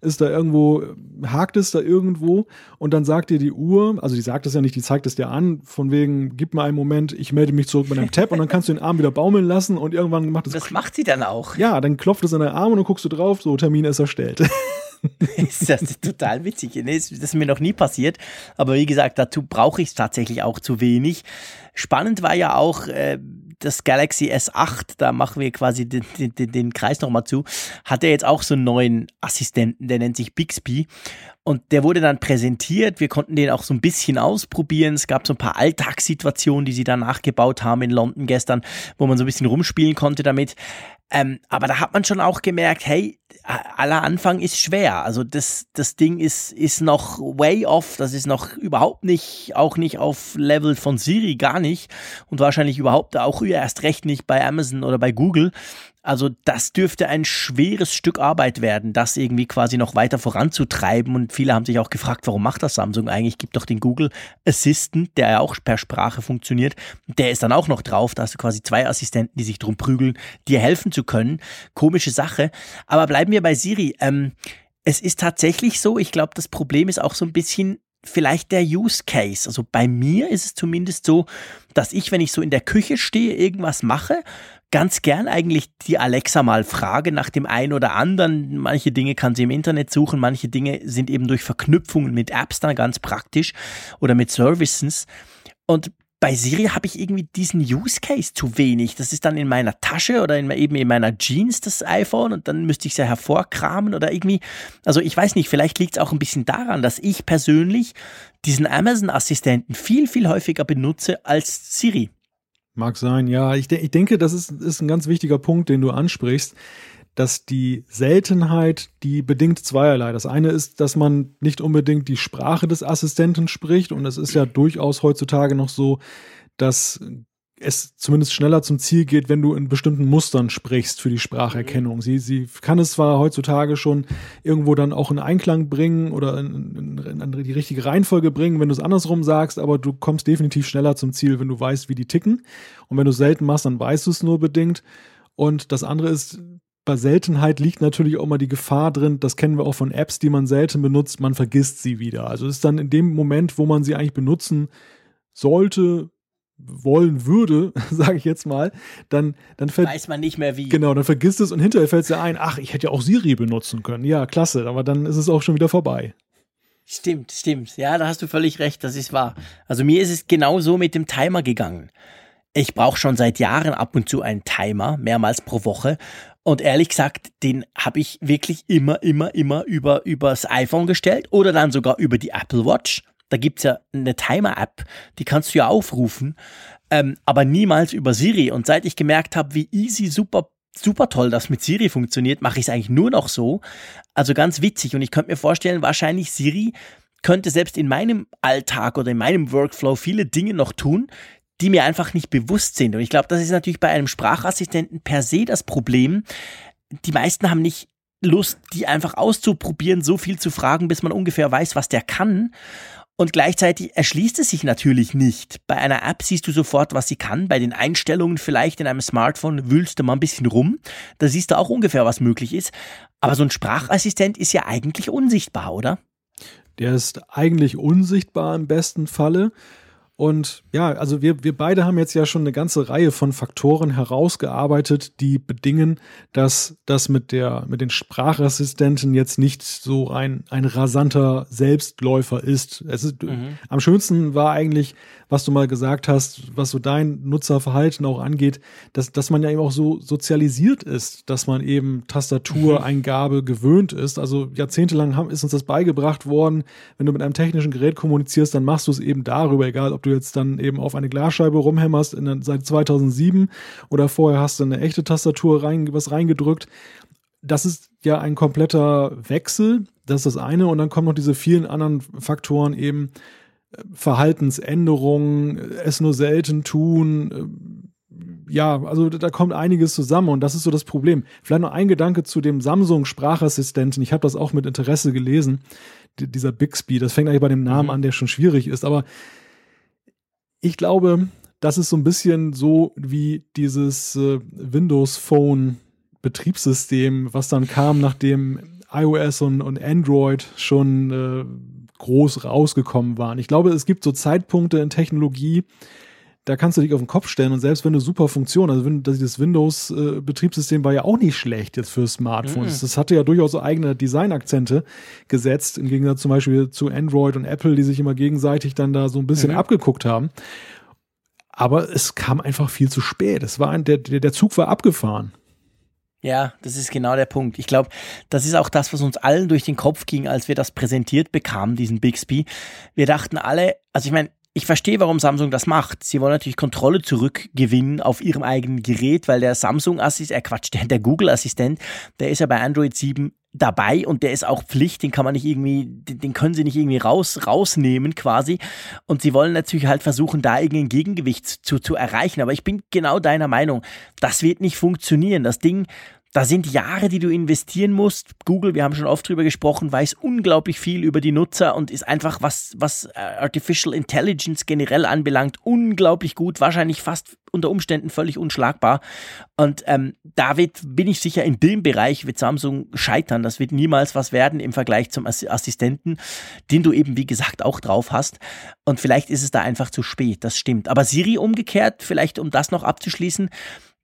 ist da irgendwo, hakt es da irgendwo und dann sagt dir die Uhr, also die sagt es ja nicht, die zeigt es dir an, von wegen, gib mir einen Moment, ich melde mich zurück mit einem Tab und dann kannst du den Arm wieder baumeln lassen und irgendwann macht es. Das macht sie dann auch. Ja, dann klopft es an den Arm und dann guckst du drauf, so Termin ist erstellt. ist das total witzig. Nee, das ist mir noch nie passiert. Aber wie gesagt, dazu brauche ich es tatsächlich auch zu wenig. Spannend war ja auch äh, das Galaxy S8, da machen wir quasi den, den, den Kreis nochmal zu, hat er jetzt auch so einen neuen Assistenten, der nennt sich Bixby. Und der wurde dann präsentiert. Wir konnten den auch so ein bisschen ausprobieren. Es gab so ein paar Alltagssituationen, die sie da nachgebaut haben in London gestern, wo man so ein bisschen rumspielen konnte damit. Ähm, aber da hat man schon auch gemerkt, hey, aller Anfang ist schwer. Also das, das Ding ist, ist noch way off. Das ist noch überhaupt nicht, auch nicht auf Level von Siri, gar nicht. Und wahrscheinlich überhaupt auch erst recht nicht bei Amazon oder bei Google. Also das dürfte ein schweres Stück Arbeit werden, das irgendwie quasi noch weiter voranzutreiben. Und viele haben sich auch gefragt, warum macht das Samsung eigentlich? Gibt doch den Google Assistant, der ja auch per Sprache funktioniert. Der ist dann auch noch drauf. Da hast du quasi zwei Assistenten, die sich drum prügeln, dir helfen zu können. Komische Sache. Aber bleiben wir bei Siri. Ähm, es ist tatsächlich so, ich glaube, das Problem ist auch so ein bisschen vielleicht der Use Case. Also bei mir ist es zumindest so, dass ich, wenn ich so in der Küche stehe, irgendwas mache, ganz gern eigentlich die Alexa mal frage nach dem einen oder anderen. Manche Dinge kann sie im Internet suchen, manche Dinge sind eben durch Verknüpfungen mit Apps dann ganz praktisch oder mit Services. Und bei Siri habe ich irgendwie diesen Use Case zu wenig. Das ist dann in meiner Tasche oder in, eben in meiner Jeans das iPhone und dann müsste ich es ja hervorkramen oder irgendwie. Also ich weiß nicht, vielleicht liegt es auch ein bisschen daran, dass ich persönlich diesen Amazon-Assistenten viel, viel häufiger benutze als Siri. Mag sein, ja. Ich, de ich denke, das ist, ist ein ganz wichtiger Punkt, den du ansprichst, dass die Seltenheit, die bedingt zweierlei. Das eine ist, dass man nicht unbedingt die Sprache des Assistenten spricht und es ist ja durchaus heutzutage noch so, dass es zumindest schneller zum Ziel geht, wenn du in bestimmten Mustern sprichst für die Spracherkennung. Sie, sie kann es zwar heutzutage schon irgendwo dann auch in Einklang bringen oder in, in, in die richtige Reihenfolge bringen, wenn du es andersrum sagst, aber du kommst definitiv schneller zum Ziel, wenn du weißt, wie die ticken. Und wenn du es selten machst, dann weißt du es nur bedingt. Und das andere ist, bei Seltenheit liegt natürlich auch mal die Gefahr drin, das kennen wir auch von Apps, die man selten benutzt, man vergisst sie wieder. Also es ist dann in dem Moment, wo man sie eigentlich benutzen sollte, wollen würde, sage ich jetzt mal, dann dann weiß man nicht mehr wie. Genau, dann vergisst es und hinterher fällt es dir ein, ach, ich hätte ja auch Siri benutzen können. Ja, klasse, aber dann ist es auch schon wieder vorbei. Stimmt, stimmt. Ja, da hast du völlig recht, das ist wahr. Also mir ist es genau so mit dem Timer gegangen. Ich brauche schon seit Jahren ab und zu einen Timer, mehrmals pro Woche. Und ehrlich gesagt, den habe ich wirklich immer, immer, immer über übers iPhone gestellt oder dann sogar über die Apple Watch da gibt's ja eine Timer-App, die kannst du ja aufrufen, ähm, aber niemals über Siri. Und seit ich gemerkt habe, wie easy, super super toll, dass mit Siri funktioniert, mache ich es eigentlich nur noch so. Also ganz witzig. Und ich könnte mir vorstellen, wahrscheinlich Siri könnte selbst in meinem Alltag oder in meinem Workflow viele Dinge noch tun, die mir einfach nicht bewusst sind. Und ich glaube, das ist natürlich bei einem Sprachassistenten per se das Problem. Die meisten haben nicht Lust, die einfach auszuprobieren, so viel zu fragen, bis man ungefähr weiß, was der kann. Und gleichzeitig erschließt es sich natürlich nicht. Bei einer App siehst du sofort, was sie kann. Bei den Einstellungen vielleicht in einem Smartphone wühlst du mal ein bisschen rum. Da siehst du auch ungefähr, was möglich ist. Aber so ein Sprachassistent ist ja eigentlich unsichtbar, oder? Der ist eigentlich unsichtbar im besten Falle. Und ja, also wir, wir beide haben jetzt ja schon eine ganze Reihe von Faktoren herausgearbeitet, die bedingen, dass das mit der, mit den Sprachassistenten jetzt nicht so ein, ein rasanter Selbstläufer ist. Es ist mhm. am schönsten war eigentlich, was du mal gesagt hast, was so dein Nutzerverhalten auch angeht, dass, dass man ja eben auch so sozialisiert ist, dass man eben Tastatureingabe mhm. gewöhnt ist. Also jahrzehntelang haben, ist uns das beigebracht worden, wenn du mit einem technischen Gerät kommunizierst, dann machst du es eben darüber, egal ob du jetzt dann eben auf eine Glasscheibe rumhämmerst in, seit 2007 oder vorher hast du eine echte Tastatur rein, was reingedrückt. Das ist ja ein kompletter Wechsel. Das ist das eine. Und dann kommen noch diese vielen anderen Faktoren eben, Verhaltensänderungen, es nur selten tun. Ja, also da kommt einiges zusammen und das ist so das Problem. Vielleicht noch ein Gedanke zu dem Samsung Sprachassistenten. Ich habe das auch mit Interesse gelesen. dieser Bixby, das fängt eigentlich bei dem Namen mhm. an, der schon schwierig ist, aber ich glaube, das ist so ein bisschen so wie dieses äh, Windows Phone Betriebssystem, was dann kam, nachdem iOS und, und Android schon äh, groß rausgekommen waren. Ich glaube, es gibt so Zeitpunkte in Technologie, da kannst du dich auf den Kopf stellen und selbst wenn eine super Funktion, also wenn das Windows-Betriebssystem war ja auch nicht schlecht jetzt für Smartphones. Mhm. Das hatte ja durchaus so eigene Designakzente gesetzt, im Gegensatz zum Beispiel zu Android und Apple, die sich immer gegenseitig dann da so ein bisschen mhm. abgeguckt haben. Aber es kam einfach viel zu spät. Es war ein, der, der Zug war abgefahren. Ja, das ist genau der Punkt. Ich glaube, das ist auch das, was uns allen durch den Kopf ging, als wir das präsentiert bekamen, diesen Bixby. Wir dachten alle, also ich meine, ich verstehe, warum Samsung das macht. Sie wollen natürlich Kontrolle zurückgewinnen auf ihrem eigenen Gerät, weil der Samsung-Assistent, äh Quatsch, der, der Google-Assistent, der ist ja bei Android 7 dabei und der ist auch Pflicht, den kann man nicht irgendwie, den können sie nicht irgendwie raus, rausnehmen quasi. Und sie wollen natürlich halt versuchen, da irgendein Gegengewicht zu, zu erreichen. Aber ich bin genau deiner Meinung, das wird nicht funktionieren. Das Ding da sind Jahre, die du investieren musst. Google, wir haben schon oft drüber gesprochen, weiß unglaublich viel über die Nutzer und ist einfach, was, was äh, Artificial Intelligence generell anbelangt, unglaublich gut, wahrscheinlich fast unter Umständen völlig unschlagbar. Und ähm, da bin ich sicher, in dem Bereich wird Samsung scheitern. Das wird niemals was werden im Vergleich zum Assistenten, den du eben, wie gesagt, auch drauf hast. Und vielleicht ist es da einfach zu spät, das stimmt. Aber Siri umgekehrt, vielleicht um das noch abzuschließen,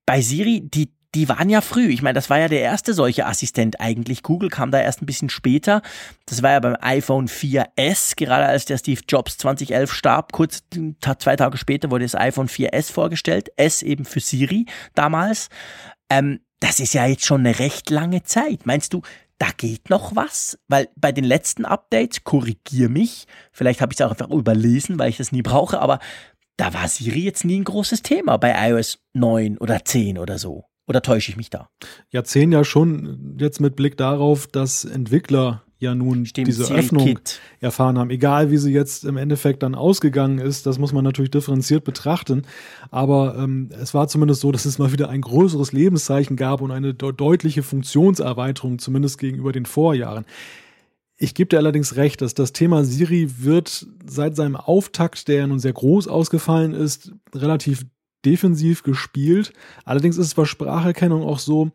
bei Siri, die die waren ja früh. Ich meine, das war ja der erste solche Assistent eigentlich. Google kam da erst ein bisschen später. Das war ja beim iPhone 4S, gerade als der Steve Jobs 2011 starb. Kurz zwei Tage später wurde das iPhone 4S vorgestellt. S eben für Siri damals. Ähm, das ist ja jetzt schon eine recht lange Zeit. Meinst du, da geht noch was? Weil bei den letzten Updates, korrigier mich, vielleicht habe ich es auch einfach überlesen, weil ich das nie brauche, aber da war Siri jetzt nie ein großes Thema bei iOS 9 oder 10 oder so. Oder täusche ich mich da? Ja, zehn ja schon jetzt mit Blick darauf, dass Entwickler ja nun Stimmt, diese Öffnung Kit. erfahren haben. Egal wie sie jetzt im Endeffekt dann ausgegangen ist, das muss man natürlich differenziert betrachten. Aber ähm, es war zumindest so, dass es mal wieder ein größeres Lebenszeichen gab und eine de deutliche Funktionserweiterung, zumindest gegenüber den Vorjahren. Ich gebe dir allerdings recht, dass das Thema Siri wird seit seinem Auftakt, der ja nun sehr groß ausgefallen ist, relativ defensiv gespielt. Allerdings ist es bei Spracherkennung auch so,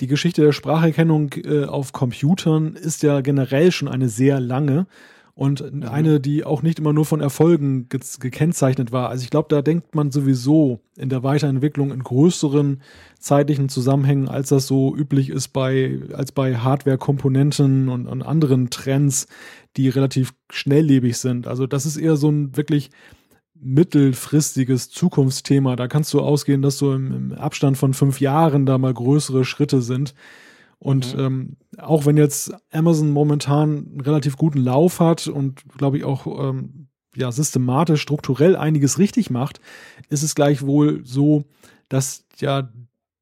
die Geschichte der Spracherkennung äh, auf Computern ist ja generell schon eine sehr lange und mhm. eine, die auch nicht immer nur von Erfolgen ge gekennzeichnet war. Also ich glaube, da denkt man sowieso in der Weiterentwicklung in größeren zeitlichen Zusammenhängen, als das so üblich ist bei, als bei Hardware-Komponenten und, und anderen Trends, die relativ schnelllebig sind. Also das ist eher so ein wirklich mittelfristiges Zukunftsthema. Da kannst du ausgehen, dass so im, im Abstand von fünf Jahren da mal größere Schritte sind. Und mhm. ähm, auch wenn jetzt Amazon momentan einen relativ guten Lauf hat und glaube ich auch ähm, ja systematisch, strukturell einiges richtig macht, ist es gleichwohl so, dass ja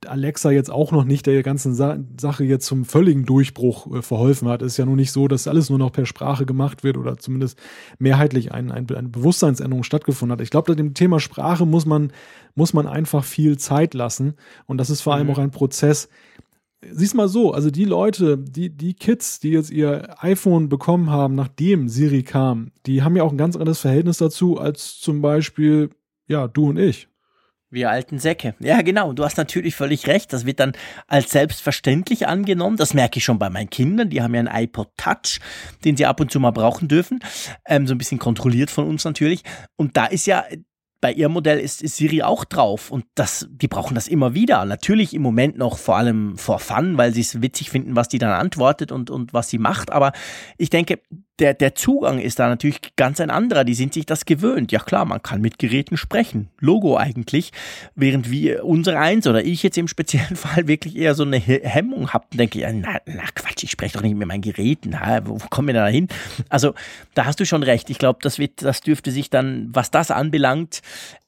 Alexa jetzt auch noch nicht der ganzen Sa Sache jetzt zum völligen Durchbruch äh, verholfen hat. Es ist ja nun nicht so, dass alles nur noch per Sprache gemacht wird oder zumindest mehrheitlich ein, ein, eine Bewusstseinsänderung stattgefunden hat. Ich glaube, dem Thema Sprache muss man, muss man einfach viel Zeit lassen. Und das ist vor allem mhm. auch ein Prozess. Siehst mal so, also die Leute, die, die Kids, die jetzt ihr iPhone bekommen haben, nachdem Siri kam, die haben ja auch ein ganz anderes Verhältnis dazu als zum Beispiel, ja, du und ich. Wir alten Säcke. Ja, genau. Du hast natürlich völlig recht. Das wird dann als selbstverständlich angenommen. Das merke ich schon bei meinen Kindern. Die haben ja einen iPod Touch, den sie ab und zu mal brauchen dürfen. Ähm, so ein bisschen kontrolliert von uns natürlich. Und da ist ja bei ihrem Modell ist, ist, Siri auch drauf und das, die brauchen das immer wieder. Natürlich im Moment noch vor allem vor Fun, weil sie es witzig finden, was die dann antwortet und, und was sie macht. Aber ich denke, der, der Zugang ist da natürlich ganz ein anderer. Die sind sich das gewöhnt. Ja klar, man kann mit Geräten sprechen. Logo eigentlich. Während wir unsere eins oder ich jetzt im speziellen Fall wirklich eher so eine Hemmung habe, denke ich, na, na Quatsch, ich spreche doch nicht mit meinen Geräten. Na, wo, kommen wir da hin? Also da hast du schon recht. Ich glaube, das wird, das dürfte sich dann, was das anbelangt,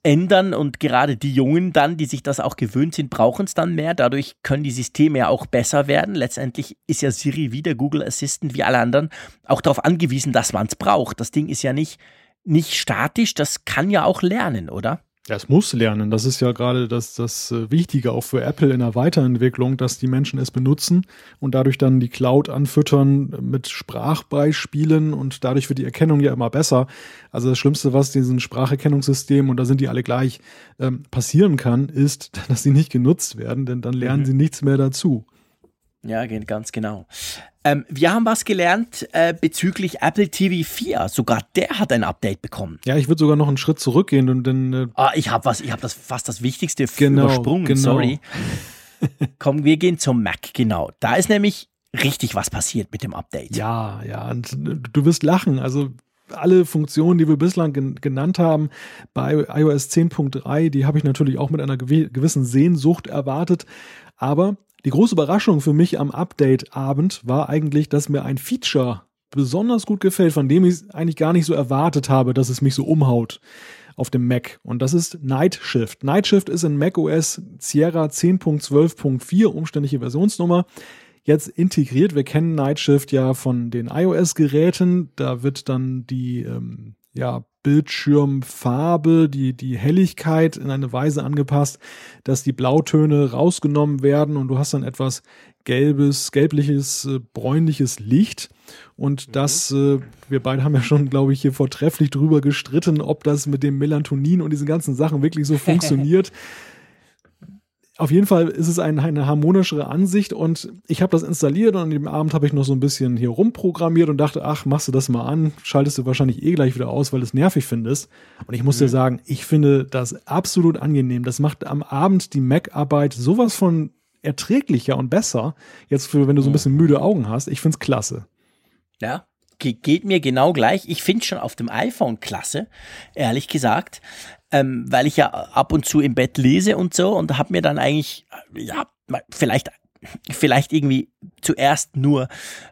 ändern und gerade die Jungen dann, die sich das auch gewöhnt sind, brauchen es dann mehr. Dadurch können die Systeme ja auch besser werden. Letztendlich ist ja Siri wie der Google Assistant wie alle anderen auch darauf angewiesen, dass man es braucht. Das Ding ist ja nicht, nicht statisch, das kann ja auch lernen, oder? Ja, es muss lernen. Das ist ja gerade das, das äh, Wichtige auch für Apple in der Weiterentwicklung, dass die Menschen es benutzen und dadurch dann die Cloud anfüttern mit Sprachbeispielen und dadurch wird die Erkennung ja immer besser. Also das Schlimmste, was diesen Spracherkennungssystemen, und da sind die alle gleich, ähm, passieren kann, ist, dass sie nicht genutzt werden, denn dann lernen mhm. sie nichts mehr dazu. Ja, ganz genau. Ähm, wir haben was gelernt äh, bezüglich Apple TV 4. Sogar der hat ein Update bekommen. Ja, ich würde sogar noch einen Schritt zurückgehen und dann. Äh ah, ich habe was, ich habe das fast das Wichtigste genau, übersprungen. Genau. Sorry. Komm, wir gehen zum Mac. Genau. Da ist nämlich richtig was passiert mit dem Update. Ja, ja. Und du wirst lachen. Also alle Funktionen, die wir bislang gen genannt haben bei iOS 10.3, die habe ich natürlich auch mit einer gewissen Sehnsucht erwartet. Aber die große Überraschung für mich am Update-Abend war eigentlich, dass mir ein Feature besonders gut gefällt, von dem ich eigentlich gar nicht so erwartet habe, dass es mich so umhaut auf dem Mac. Und das ist Night Shift. Night Shift ist in macOS Sierra 10.12.4 umständliche Versionsnummer jetzt integriert. Wir kennen Night Shift ja von den iOS-Geräten. Da wird dann die ähm, ja, Bildschirmfarbe, die, die Helligkeit in eine Weise angepasst, dass die Blautöne rausgenommen werden und du hast dann etwas gelbes, gelbliches, äh, bräunliches Licht. Und mhm. das, äh, wir beide haben ja schon, glaube ich, hier vortrefflich drüber gestritten, ob das mit dem Melatonin und diesen ganzen Sachen wirklich so funktioniert. Auf jeden Fall ist es ein, eine harmonischere Ansicht und ich habe das installiert und an dem Abend habe ich noch so ein bisschen hier rumprogrammiert und dachte, ach, machst du das mal an, schaltest du wahrscheinlich eh gleich wieder aus, weil du es nervig findest. Und ich muss mhm. dir sagen, ich finde das absolut angenehm. Das macht am Abend die Mac-Arbeit sowas von erträglicher und besser. Jetzt für, wenn du so ein mhm. bisschen müde Augen hast. Ich finde es klasse. Ja, geht mir genau gleich. Ich finde schon auf dem iPhone klasse, ehrlich gesagt ähm, weil ich ja ab und zu im Bett lese und so und habe mir dann eigentlich, ja, vielleicht vielleicht irgendwie zuerst nur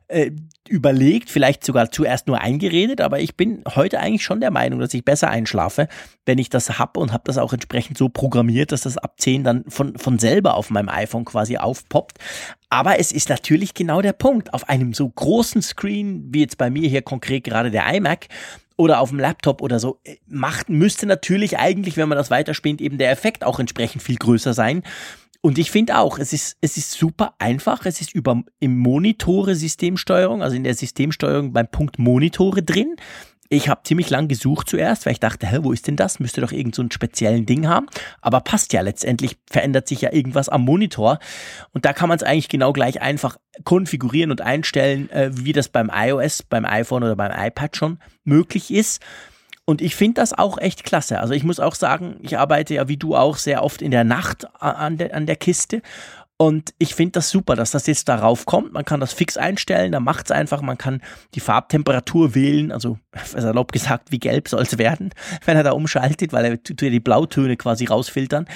äh, überlegt, vielleicht sogar zuerst nur eingeredet, aber ich bin heute eigentlich schon der Meinung, dass ich besser einschlafe, wenn ich das hab und habe das auch entsprechend so programmiert, dass das ab 10 dann von, von selber auf meinem iPhone quasi aufpoppt. Aber es ist natürlich genau der Punkt. Auf einem so großen Screen, wie jetzt bei mir hier konkret gerade der iMac, oder auf dem Laptop oder so, äh, macht, müsste natürlich eigentlich, wenn man das weiterspinnt, eben der Effekt auch entsprechend viel größer sein. Und ich finde auch, es ist, es ist super einfach. Es ist über im Monitore Systemsteuerung, also in der Systemsteuerung beim Punkt Monitore drin. Ich habe ziemlich lang gesucht zuerst, weil ich dachte, hä, wo ist denn das? Müsste doch irgend so ein speziellen Ding haben. Aber passt ja letztendlich, verändert sich ja irgendwas am Monitor. Und da kann man es eigentlich genau gleich einfach konfigurieren und einstellen, äh, wie das beim iOS, beim iPhone oder beim iPad schon möglich ist. Und ich finde das auch echt klasse. Also ich muss auch sagen, ich arbeite ja wie du auch sehr oft in der Nacht an der, an der Kiste. Und ich finde das super, dass das jetzt darauf kommt. Man kann das fix einstellen, dann macht es einfach. Man kann die Farbtemperatur wählen, also salopp gesagt, wie gelb soll es werden, wenn er da umschaltet, weil er die Blautöne quasi rausfiltern.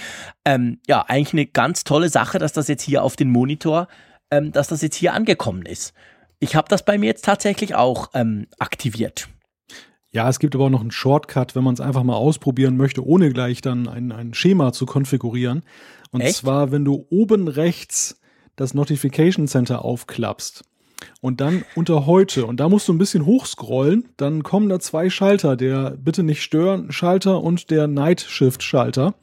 Ähm, ja, eigentlich eine ganz tolle Sache, dass das jetzt hier auf den Monitor, ähm, dass das jetzt hier angekommen ist. Ich habe das bei mir jetzt tatsächlich auch ähm, aktiviert. Ja, es gibt aber auch noch einen Shortcut, wenn man es einfach mal ausprobieren möchte, ohne gleich dann ein, ein Schema zu konfigurieren. Und Echt? zwar, wenn du oben rechts das Notification Center aufklappst und dann unter heute und da musst du ein bisschen hochscrollen, dann kommen da zwei Schalter, der bitte nicht stören Schalter und der Night Shift Schalter.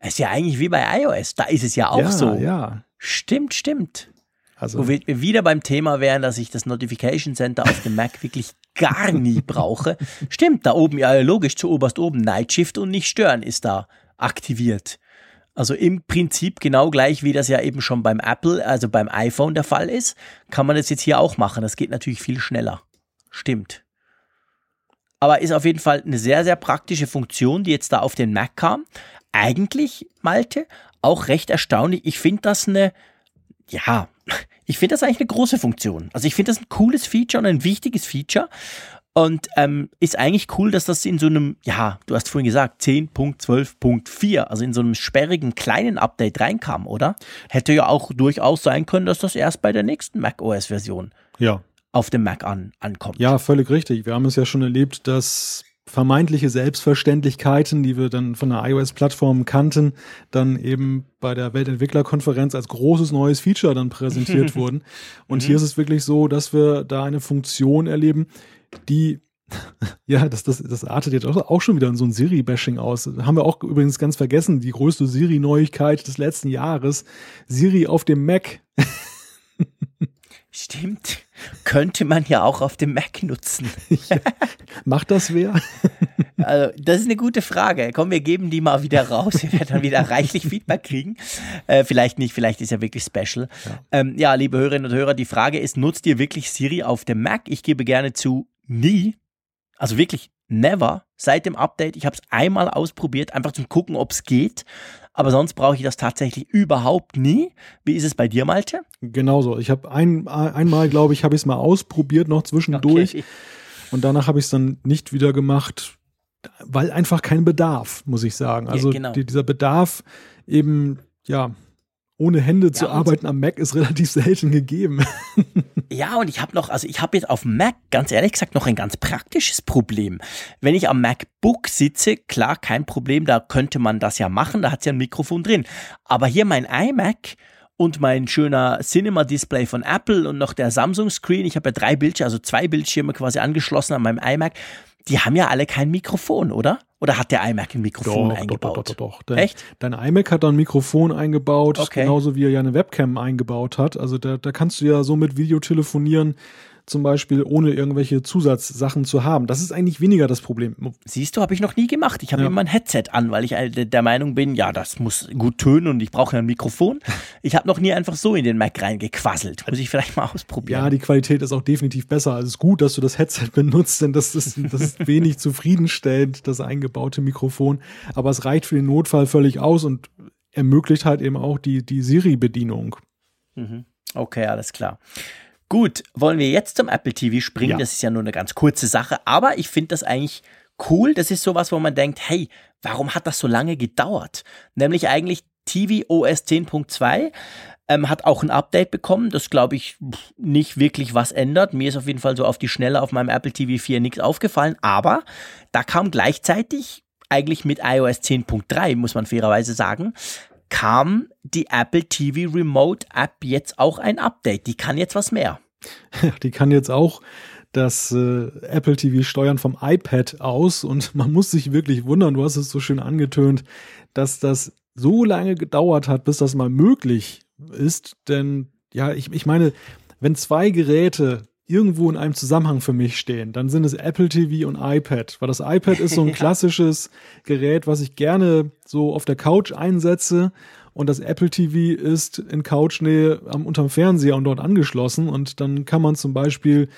Das ist ja eigentlich wie bei iOS, da ist es ja auch ja, so. Ja. Stimmt, stimmt. Also, Wo wir wieder beim Thema wären, dass ich das Notification Center auf dem Mac wirklich gar nie brauche. Stimmt, da oben, ja logisch, zu oberst oben Night Shift und nicht stören ist da aktiviert. Also im Prinzip genau gleich, wie das ja eben schon beim Apple, also beim iPhone der Fall ist, kann man das jetzt hier auch machen. Das geht natürlich viel schneller. Stimmt. Aber ist auf jeden Fall eine sehr, sehr praktische Funktion, die jetzt da auf den Mac kam. Eigentlich, Malte, auch recht erstaunlich. Ich finde das eine, ja, ich finde das eigentlich eine große Funktion. Also ich finde das ein cooles Feature und ein wichtiges Feature. Und ähm, ist eigentlich cool, dass das in so einem, ja, du hast vorhin gesagt, 10.12.4, also in so einem sperrigen kleinen Update reinkam, oder? Hätte ja auch durchaus sein können, dass das erst bei der nächsten macOS-Version ja. auf dem Mac an, ankommt. Ja, völlig richtig. Wir haben es ja schon erlebt, dass vermeintliche Selbstverständlichkeiten, die wir dann von der iOS-Plattform kannten, dann eben bei der Weltentwicklerkonferenz als großes neues Feature dann präsentiert wurden. Und mhm. hier ist es wirklich so, dass wir da eine Funktion erleben, die ja, das, das, das artet jetzt auch schon wieder in so ein Siri-Bashing aus. Haben wir auch übrigens ganz vergessen, die größte Siri-Neuigkeit des letzten Jahres. Siri auf dem Mac. Stimmt. Könnte man ja auch auf dem Mac nutzen. ja. Macht das wer? also, das ist eine gute Frage. Komm, wir geben die mal wieder raus. Wir werden dann wieder reichlich Feedback kriegen. Äh, vielleicht nicht, vielleicht ist ja wirklich special. Ja. Ähm, ja, liebe Hörerinnen und Hörer, die Frage ist, nutzt ihr wirklich Siri auf dem Mac? Ich gebe gerne zu, nie. Also wirklich never seit dem Update. Ich habe es einmal ausprobiert, einfach zum gucken, ob es geht aber sonst brauche ich das tatsächlich überhaupt nie. Wie ist es bei dir, Malte? Genauso. Ich habe ein, einmal, glaube ich, habe ich es mal ausprobiert, noch zwischendurch. Okay. Und danach habe ich es dann nicht wieder gemacht, weil einfach kein Bedarf, muss ich sagen. Also ja, genau. die, dieser Bedarf eben, ja, ohne Hände ja, zu arbeiten am Mac ist relativ selten gegeben. ja, und ich habe noch, also ich habe jetzt auf Mac ganz ehrlich gesagt noch ein ganz praktisches Problem. Wenn ich am MacBook sitze, klar, kein Problem, da könnte man das ja machen, da hat ja ein Mikrofon drin. Aber hier mein iMac und mein schöner Cinema-Display von Apple und noch der Samsung-Screen, ich habe ja drei Bildschirme, also zwei Bildschirme quasi angeschlossen an meinem iMac, die haben ja alle kein Mikrofon, oder? Oder hat der iMac ein Mikrofon doch, eingebaut? Doch, doch, doch, doch. Dein, Echt? Dein iMac hat da ein Mikrofon eingebaut, okay. genauso wie er ja eine Webcam eingebaut hat. Also da, da kannst du ja so mit Video telefonieren zum Beispiel, ohne irgendwelche Zusatzsachen zu haben. Das ist eigentlich weniger das Problem. Siehst du, habe ich noch nie gemacht. Ich habe ja. immer ein Headset an, weil ich der Meinung bin, ja, das muss gut tönen und ich brauche ein Mikrofon. Ich habe noch nie einfach so in den Mac reingequasselt. Muss ich vielleicht mal ausprobieren. Ja, die Qualität ist auch definitiv besser. Also es ist gut, dass du das Headset benutzt, denn das ist, das ist wenig zufriedenstellend, das eingebaute Mikrofon. Aber es reicht für den Notfall völlig aus und ermöglicht halt eben auch die, die Siri-Bedienung. Mhm. Okay, alles klar. Gut, wollen wir jetzt zum Apple TV springen? Ja. Das ist ja nur eine ganz kurze Sache, aber ich finde das eigentlich cool. Das ist sowas, wo man denkt, hey, warum hat das so lange gedauert? Nämlich eigentlich TV OS 10.2 ähm, hat auch ein Update bekommen, das glaube ich nicht wirklich was ändert. Mir ist auf jeden Fall so auf die Schnelle auf meinem Apple TV 4 nichts aufgefallen, aber da kam gleichzeitig eigentlich mit iOS 10.3, muss man fairerweise sagen, kam die Apple TV Remote App jetzt auch ein Update. Die kann jetzt was mehr. die kann jetzt auch das äh, Apple TV steuern vom iPad aus und man muss sich wirklich wundern, du hast es so schön angetönt, dass das so lange gedauert hat, bis das mal möglich ist. Denn ja, ich, ich meine, wenn zwei Geräte irgendwo in einem Zusammenhang für mich stehen, dann sind es Apple TV und iPad. Weil das iPad ist so ein klassisches Gerät, was ich gerne so auf der Couch einsetze. Und das Apple TV ist in Couchnähe am unterm Fernseher und dort angeschlossen. Und dann kann man zum Beispiel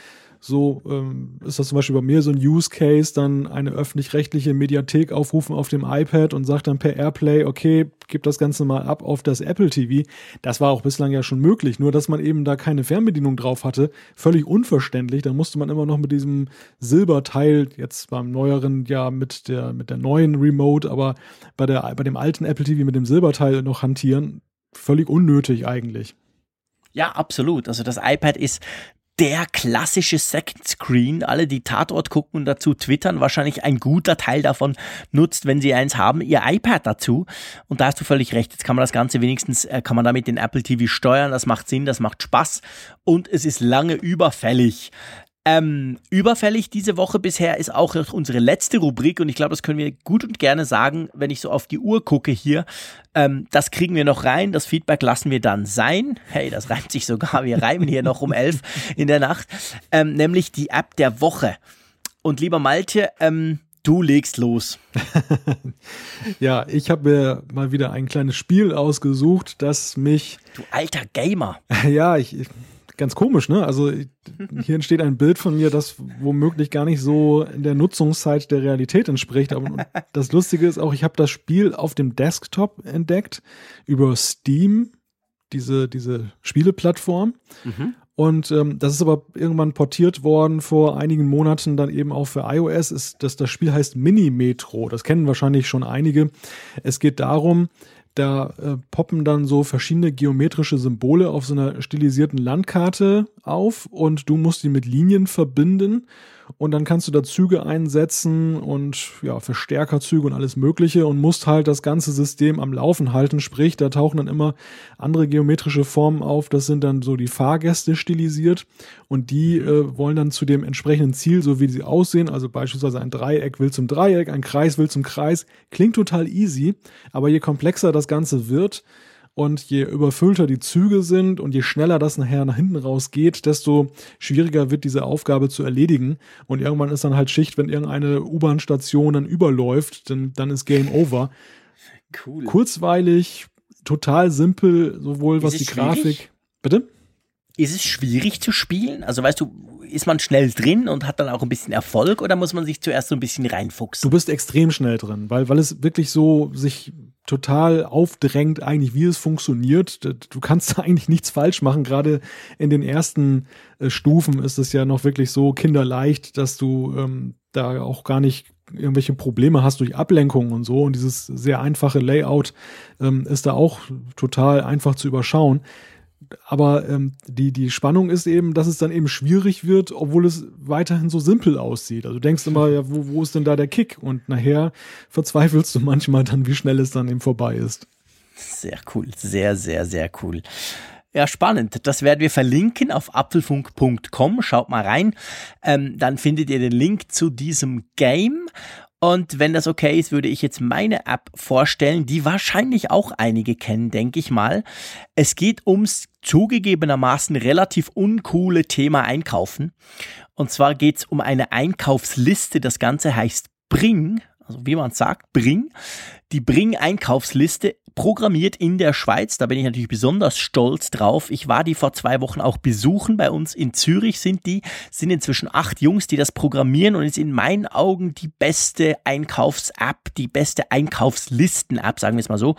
so ähm, ist das zum Beispiel bei mir so ein Use Case, dann eine öffentlich-rechtliche Mediathek aufrufen auf dem iPad und sagt dann per Airplay, okay, gib das Ganze mal ab auf das Apple TV. Das war auch bislang ja schon möglich, nur dass man eben da keine Fernbedienung drauf hatte, völlig unverständlich. Da musste man immer noch mit diesem Silberteil, jetzt beim neueren ja mit der, mit der neuen Remote, aber bei, der, bei dem alten Apple TV mit dem Silberteil noch hantieren. Völlig unnötig eigentlich. Ja, absolut. Also das iPad ist der klassische Second Screen. Alle, die Tatort gucken und dazu twittern, wahrscheinlich ein guter Teil davon nutzt, wenn sie eins haben, ihr iPad dazu. Und da hast du völlig recht. Jetzt kann man das Ganze wenigstens, äh, kann man damit den Apple TV steuern. Das macht Sinn, das macht Spaß. Und es ist lange überfällig. Ähm, überfällig diese Woche bisher ist auch unsere letzte Rubrik und ich glaube, das können wir gut und gerne sagen, wenn ich so auf die Uhr gucke hier. Ähm, das kriegen wir noch rein, das Feedback lassen wir dann sein. Hey, das reimt sich sogar, wir reimen hier noch um elf in der Nacht. Ähm, nämlich die App der Woche. Und lieber Malte, ähm, Du legst los. ja, ich habe mir mal wieder ein kleines Spiel ausgesucht, das mich. Du alter Gamer. Ja, ich, ganz komisch, ne? Also hier entsteht ein Bild von mir, das womöglich gar nicht so in der Nutzungszeit der Realität entspricht. Aber das Lustige ist auch, ich habe das Spiel auf dem Desktop entdeckt über Steam, diese, diese Spieleplattform. Mhm. Und ähm, das ist aber irgendwann portiert worden vor einigen Monaten dann eben auch für iOS. Ist, dass das Spiel heißt Mini Metro. Das kennen wahrscheinlich schon einige. Es geht darum, da äh, poppen dann so verschiedene geometrische Symbole auf so einer stilisierten Landkarte auf und du musst die mit Linien verbinden und dann kannst du da Züge einsetzen und ja, Verstärkerzüge und alles Mögliche und musst halt das ganze System am Laufen halten. Sprich, da tauchen dann immer andere geometrische Formen auf. Das sind dann so die Fahrgäste stilisiert und die äh, wollen dann zu dem entsprechenden Ziel, so wie sie aussehen, also beispielsweise ein Dreieck will zum Dreieck, ein Kreis will zum Kreis. Klingt total easy, aber je komplexer das Ganze wird, und je überfüllter die Züge sind und je schneller das nachher nach hinten raus geht, desto schwieriger wird diese Aufgabe zu erledigen. Und irgendwann ist dann halt Schicht, wenn irgendeine U-Bahn-Station dann überläuft, dann, dann ist Game Over. Cool. Kurzweilig, total simpel, sowohl ist was die Grafik. Bitte? Ist es schwierig zu spielen? Also weißt du, ist man schnell drin und hat dann auch ein bisschen Erfolg oder muss man sich zuerst so ein bisschen reinfuchsen? Du bist extrem schnell drin, weil, weil es wirklich so sich total aufdrängt eigentlich, wie es funktioniert. Du kannst da eigentlich nichts falsch machen. Gerade in den ersten äh, Stufen ist es ja noch wirklich so kinderleicht, dass du ähm, da auch gar nicht irgendwelche Probleme hast durch Ablenkungen und so. Und dieses sehr einfache Layout ähm, ist da auch total einfach zu überschauen aber ähm, die, die Spannung ist eben, dass es dann eben schwierig wird, obwohl es weiterhin so simpel aussieht. Also du denkst immer, ja, wo, wo ist denn da der Kick? Und nachher verzweifelst du manchmal dann, wie schnell es dann eben vorbei ist. Sehr cool, sehr, sehr, sehr cool. Ja, spannend. Das werden wir verlinken auf apfelfunk.com. Schaut mal rein. Ähm, dann findet ihr den Link zu diesem Game. Und wenn das okay ist, würde ich jetzt meine App vorstellen, die wahrscheinlich auch einige kennen, denke ich mal. Es geht ums zugegebenermaßen relativ uncoole Thema Einkaufen. Und zwar geht es um eine Einkaufsliste. Das Ganze heißt Bring, also wie man sagt, Bring. Die Bring-Einkaufsliste programmiert in der Schweiz. Da bin ich natürlich besonders stolz drauf. Ich war die vor zwei Wochen auch besuchen. Bei uns in Zürich sind die, sind inzwischen acht Jungs, die das programmieren und ist in meinen Augen die beste Einkaufs-App, die beste Einkaufslisten-App, sagen wir es mal so,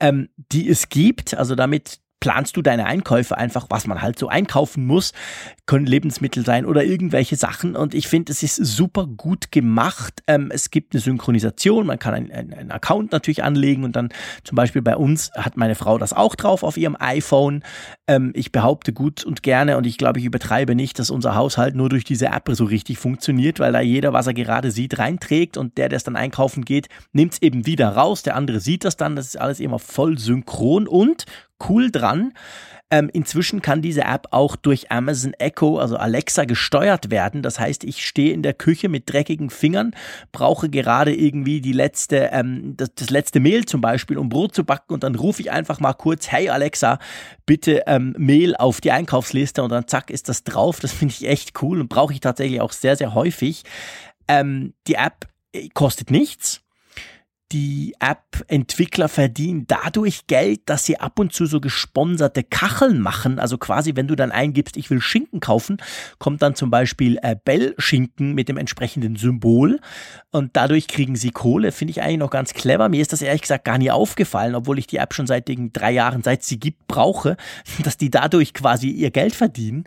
ähm, die es gibt. Also damit planst du deine Einkäufe einfach, was man halt so einkaufen muss. Können Lebensmittel sein oder irgendwelche Sachen. Und ich finde, es ist super gut gemacht. Ähm, es gibt eine Synchronisation. Man kann einen Account natürlich anlegen und dann zum Beispiel bei uns hat meine Frau das auch drauf auf ihrem iPhone. Ähm, ich behaupte gut und gerne und ich glaube, ich übertreibe nicht, dass unser Haushalt nur durch diese App so richtig funktioniert, weil da jeder, was er gerade sieht, reinträgt und der, der es dann einkaufen geht, nimmt es eben wieder raus. Der andere sieht das dann. Das ist alles immer voll synchron und cool dran. Ähm, inzwischen kann diese App auch durch Amazon Echo, also Alexa, gesteuert werden. Das heißt, ich stehe in der Küche mit dreckigen Fingern, brauche gerade irgendwie die letzte, ähm, das, das, letzte Mehl zum Beispiel, um Brot zu backen und dann rufe ich einfach mal kurz, hey Alexa, bitte ähm, Mehl auf die Einkaufsliste und dann zack ist das drauf. Das finde ich echt cool und brauche ich tatsächlich auch sehr, sehr häufig. Ähm, die App äh, kostet nichts die App-Entwickler verdienen dadurch Geld, dass sie ab und zu so gesponserte Kacheln machen. Also quasi, wenn du dann eingibst, ich will Schinken kaufen, kommt dann zum Beispiel äh, Bell-Schinken mit dem entsprechenden Symbol. Und dadurch kriegen sie Kohle. Finde ich eigentlich noch ganz clever. Mir ist das ehrlich gesagt gar nie aufgefallen, obwohl ich die App schon seit drei Jahren, seit sie gibt, brauche, dass die dadurch quasi ihr Geld verdienen.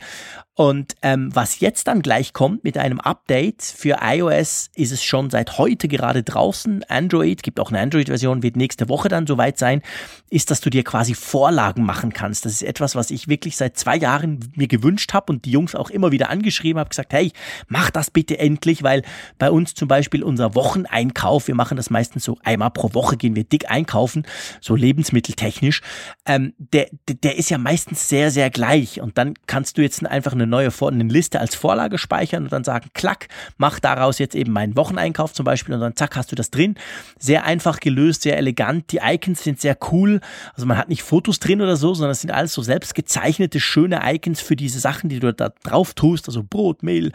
Und ähm, was jetzt dann gleich kommt mit einem Update für iOS, ist es schon seit heute gerade draußen. Android, gibt auch eine Android-Version, wird nächste Woche dann soweit sein, ist, dass du dir quasi Vorlagen machen kannst. Das ist etwas, was ich wirklich seit zwei Jahren mir gewünscht habe und die Jungs auch immer wieder angeschrieben habe, gesagt, hey, mach das bitte endlich, weil bei uns zum Beispiel unser Wocheneinkauf, wir machen das meistens so einmal pro Woche, gehen wir dick einkaufen, so lebensmitteltechnisch, ähm, der, der ist ja meistens sehr, sehr gleich und dann kannst du jetzt einfach eine eine neue Vor eine Liste als Vorlage speichern und dann sagen, klack, mach daraus jetzt eben meinen Wocheneinkauf zum Beispiel und dann zack, hast du das drin. Sehr einfach gelöst, sehr elegant. Die Icons sind sehr cool. Also man hat nicht Fotos drin oder so, sondern es sind alles so selbst gezeichnete, schöne Icons für diese Sachen, die du da drauf tust. Also Brot, Mehl,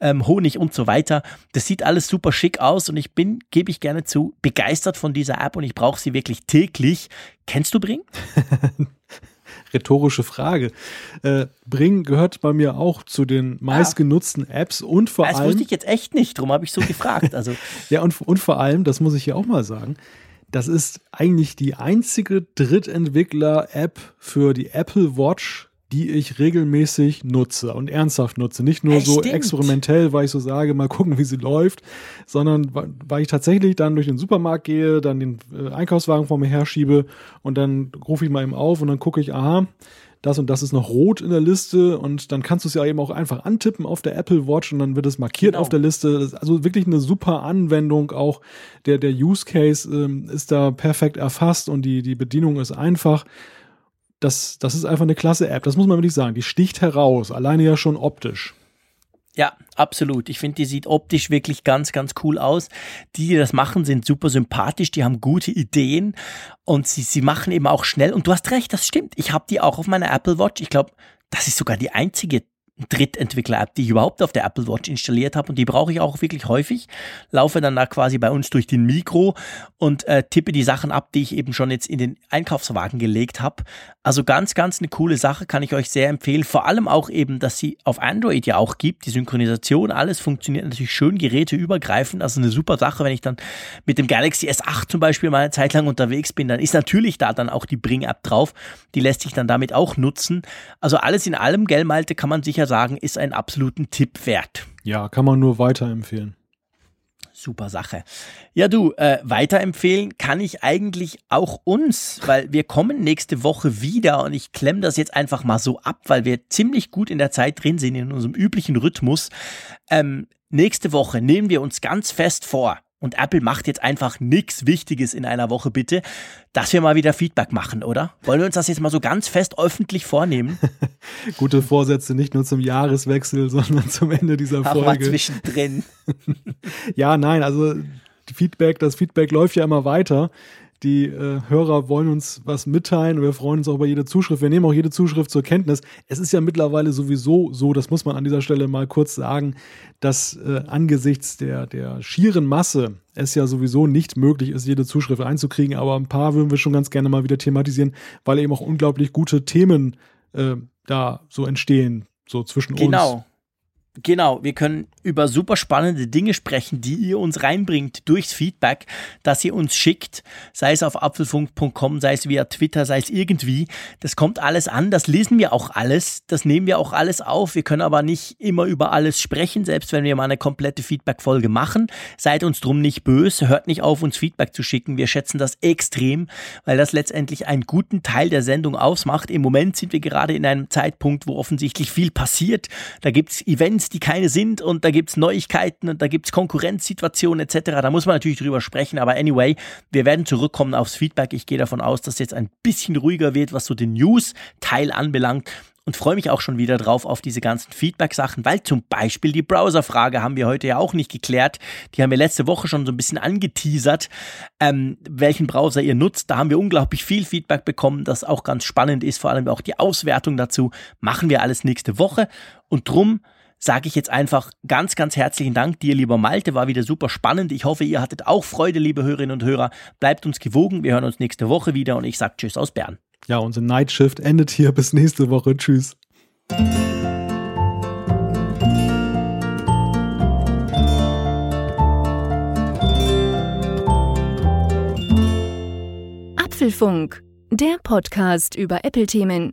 ähm, Honig und so weiter. Das sieht alles super schick aus und ich bin, gebe ich gerne zu, begeistert von dieser App und ich brauche sie wirklich täglich. Kennst du Bring? Rhetorische Frage. Äh, Bring gehört bei mir auch zu den meistgenutzten Apps und vor das allem. Das wusste ich jetzt echt nicht, darum habe ich so gefragt. Also. ja, und, und vor allem, das muss ich hier auch mal sagen, das ist eigentlich die einzige Drittentwickler-App für die Apple Watch, die ich regelmäßig nutze und ernsthaft nutze. Nicht nur Echt, so stimmt. experimentell, weil ich so sage, mal gucken, wie sie läuft, sondern weil ich tatsächlich dann durch den Supermarkt gehe, dann den äh, Einkaufswagen vor mir herschiebe und dann rufe ich mal eben auf und dann gucke ich, aha, das und das ist noch rot in der Liste und dann kannst du es ja eben auch einfach antippen auf der Apple Watch und dann wird es markiert genau. auf der Liste. Also wirklich eine super Anwendung. Auch der, der Use Case ähm, ist da perfekt erfasst und die, die Bedienung ist einfach das, das ist einfach eine klasse App. Das muss man wirklich sagen. Die sticht heraus, alleine ja schon optisch. Ja, absolut. Ich finde, die sieht optisch wirklich ganz, ganz cool aus. Die, die das machen, sind super sympathisch, die haben gute Ideen und sie, sie machen eben auch schnell. Und du hast recht, das stimmt. Ich habe die auch auf meiner Apple Watch. Ich glaube, das ist sogar die einzige Drittentwickler-App, die ich überhaupt auf der Apple Watch installiert habe und die brauche ich auch wirklich häufig. Laufe dann da quasi bei uns durch den Mikro und äh, tippe die Sachen ab, die ich eben schon jetzt in den Einkaufswagen gelegt habe. Also ganz, ganz eine coole Sache, kann ich euch sehr empfehlen. Vor allem auch eben, dass sie auf Android ja auch gibt, die Synchronisation, alles funktioniert natürlich schön geräteübergreifend. Also eine super Sache, wenn ich dann mit dem Galaxy S8 zum Beispiel mal eine Zeit lang unterwegs bin, dann ist natürlich da dann auch die Bring-App drauf. Die lässt sich dann damit auch nutzen. Also alles in allem, gell, Malte, kann man sicher sagen, ist einen absoluten Tipp wert. Ja, kann man nur weiterempfehlen. Super Sache. Ja, du, äh, weiterempfehlen kann ich eigentlich auch uns, weil wir kommen nächste Woche wieder und ich klemme das jetzt einfach mal so ab, weil wir ziemlich gut in der Zeit drin sind, in unserem üblichen Rhythmus. Ähm, nächste Woche nehmen wir uns ganz fest vor, und Apple macht jetzt einfach nichts Wichtiges in einer Woche, bitte, dass wir mal wieder Feedback machen, oder? Wollen wir uns das jetzt mal so ganz fest öffentlich vornehmen? Gute Vorsätze nicht nur zum Jahreswechsel, sondern zum Ende dieser Folge. Auch mal zwischendrin. ja, nein, also Feedback, das Feedback läuft ja immer weiter. Die äh, Hörer wollen uns was mitteilen und wir freuen uns auch über jede Zuschrift. Wir nehmen auch jede Zuschrift zur Kenntnis. Es ist ja mittlerweile sowieso so, das muss man an dieser Stelle mal kurz sagen, dass äh, angesichts der, der schieren Masse es ja sowieso nicht möglich ist, jede Zuschrift einzukriegen. Aber ein paar würden wir schon ganz gerne mal wieder thematisieren, weil eben auch unglaublich gute Themen äh, da so entstehen, so zwischen genau. uns. Genau. Genau, wir können über super spannende Dinge sprechen, die ihr uns reinbringt durchs Feedback, das ihr uns schickt, sei es auf apfelfunk.com, sei es via Twitter, sei es irgendwie. Das kommt alles an, das lesen wir auch alles, das nehmen wir auch alles auf. Wir können aber nicht immer über alles sprechen, selbst wenn wir mal eine komplette Feedback-Folge machen. Seid uns drum nicht böse, hört nicht auf, uns Feedback zu schicken. Wir schätzen das extrem, weil das letztendlich einen guten Teil der Sendung ausmacht. Im Moment sind wir gerade in einem Zeitpunkt, wo offensichtlich viel passiert. Da gibt es Events, die keine sind und da gibt es Neuigkeiten und da gibt es Konkurrenzsituationen etc. Da muss man natürlich drüber sprechen, aber anyway, wir werden zurückkommen aufs Feedback. Ich gehe davon aus, dass jetzt ein bisschen ruhiger wird, was so den News-Teil anbelangt und freue mich auch schon wieder drauf auf diese ganzen Feedback-Sachen, weil zum Beispiel die Browser-Frage haben wir heute ja auch nicht geklärt. Die haben wir letzte Woche schon so ein bisschen angeteasert, ähm, welchen Browser ihr nutzt. Da haben wir unglaublich viel Feedback bekommen, das auch ganz spannend ist, vor allem auch die Auswertung dazu. Machen wir alles nächste Woche und drum sage ich jetzt einfach ganz, ganz herzlichen Dank dir, lieber Malte. War wieder super spannend. Ich hoffe, ihr hattet auch Freude, liebe Hörerinnen und Hörer. Bleibt uns gewogen. Wir hören uns nächste Woche wieder und ich sage Tschüss aus Bern. Ja, unser Night Shift endet hier. Bis nächste Woche. Tschüss. Apfelfunk, der Podcast über Apple-Themen.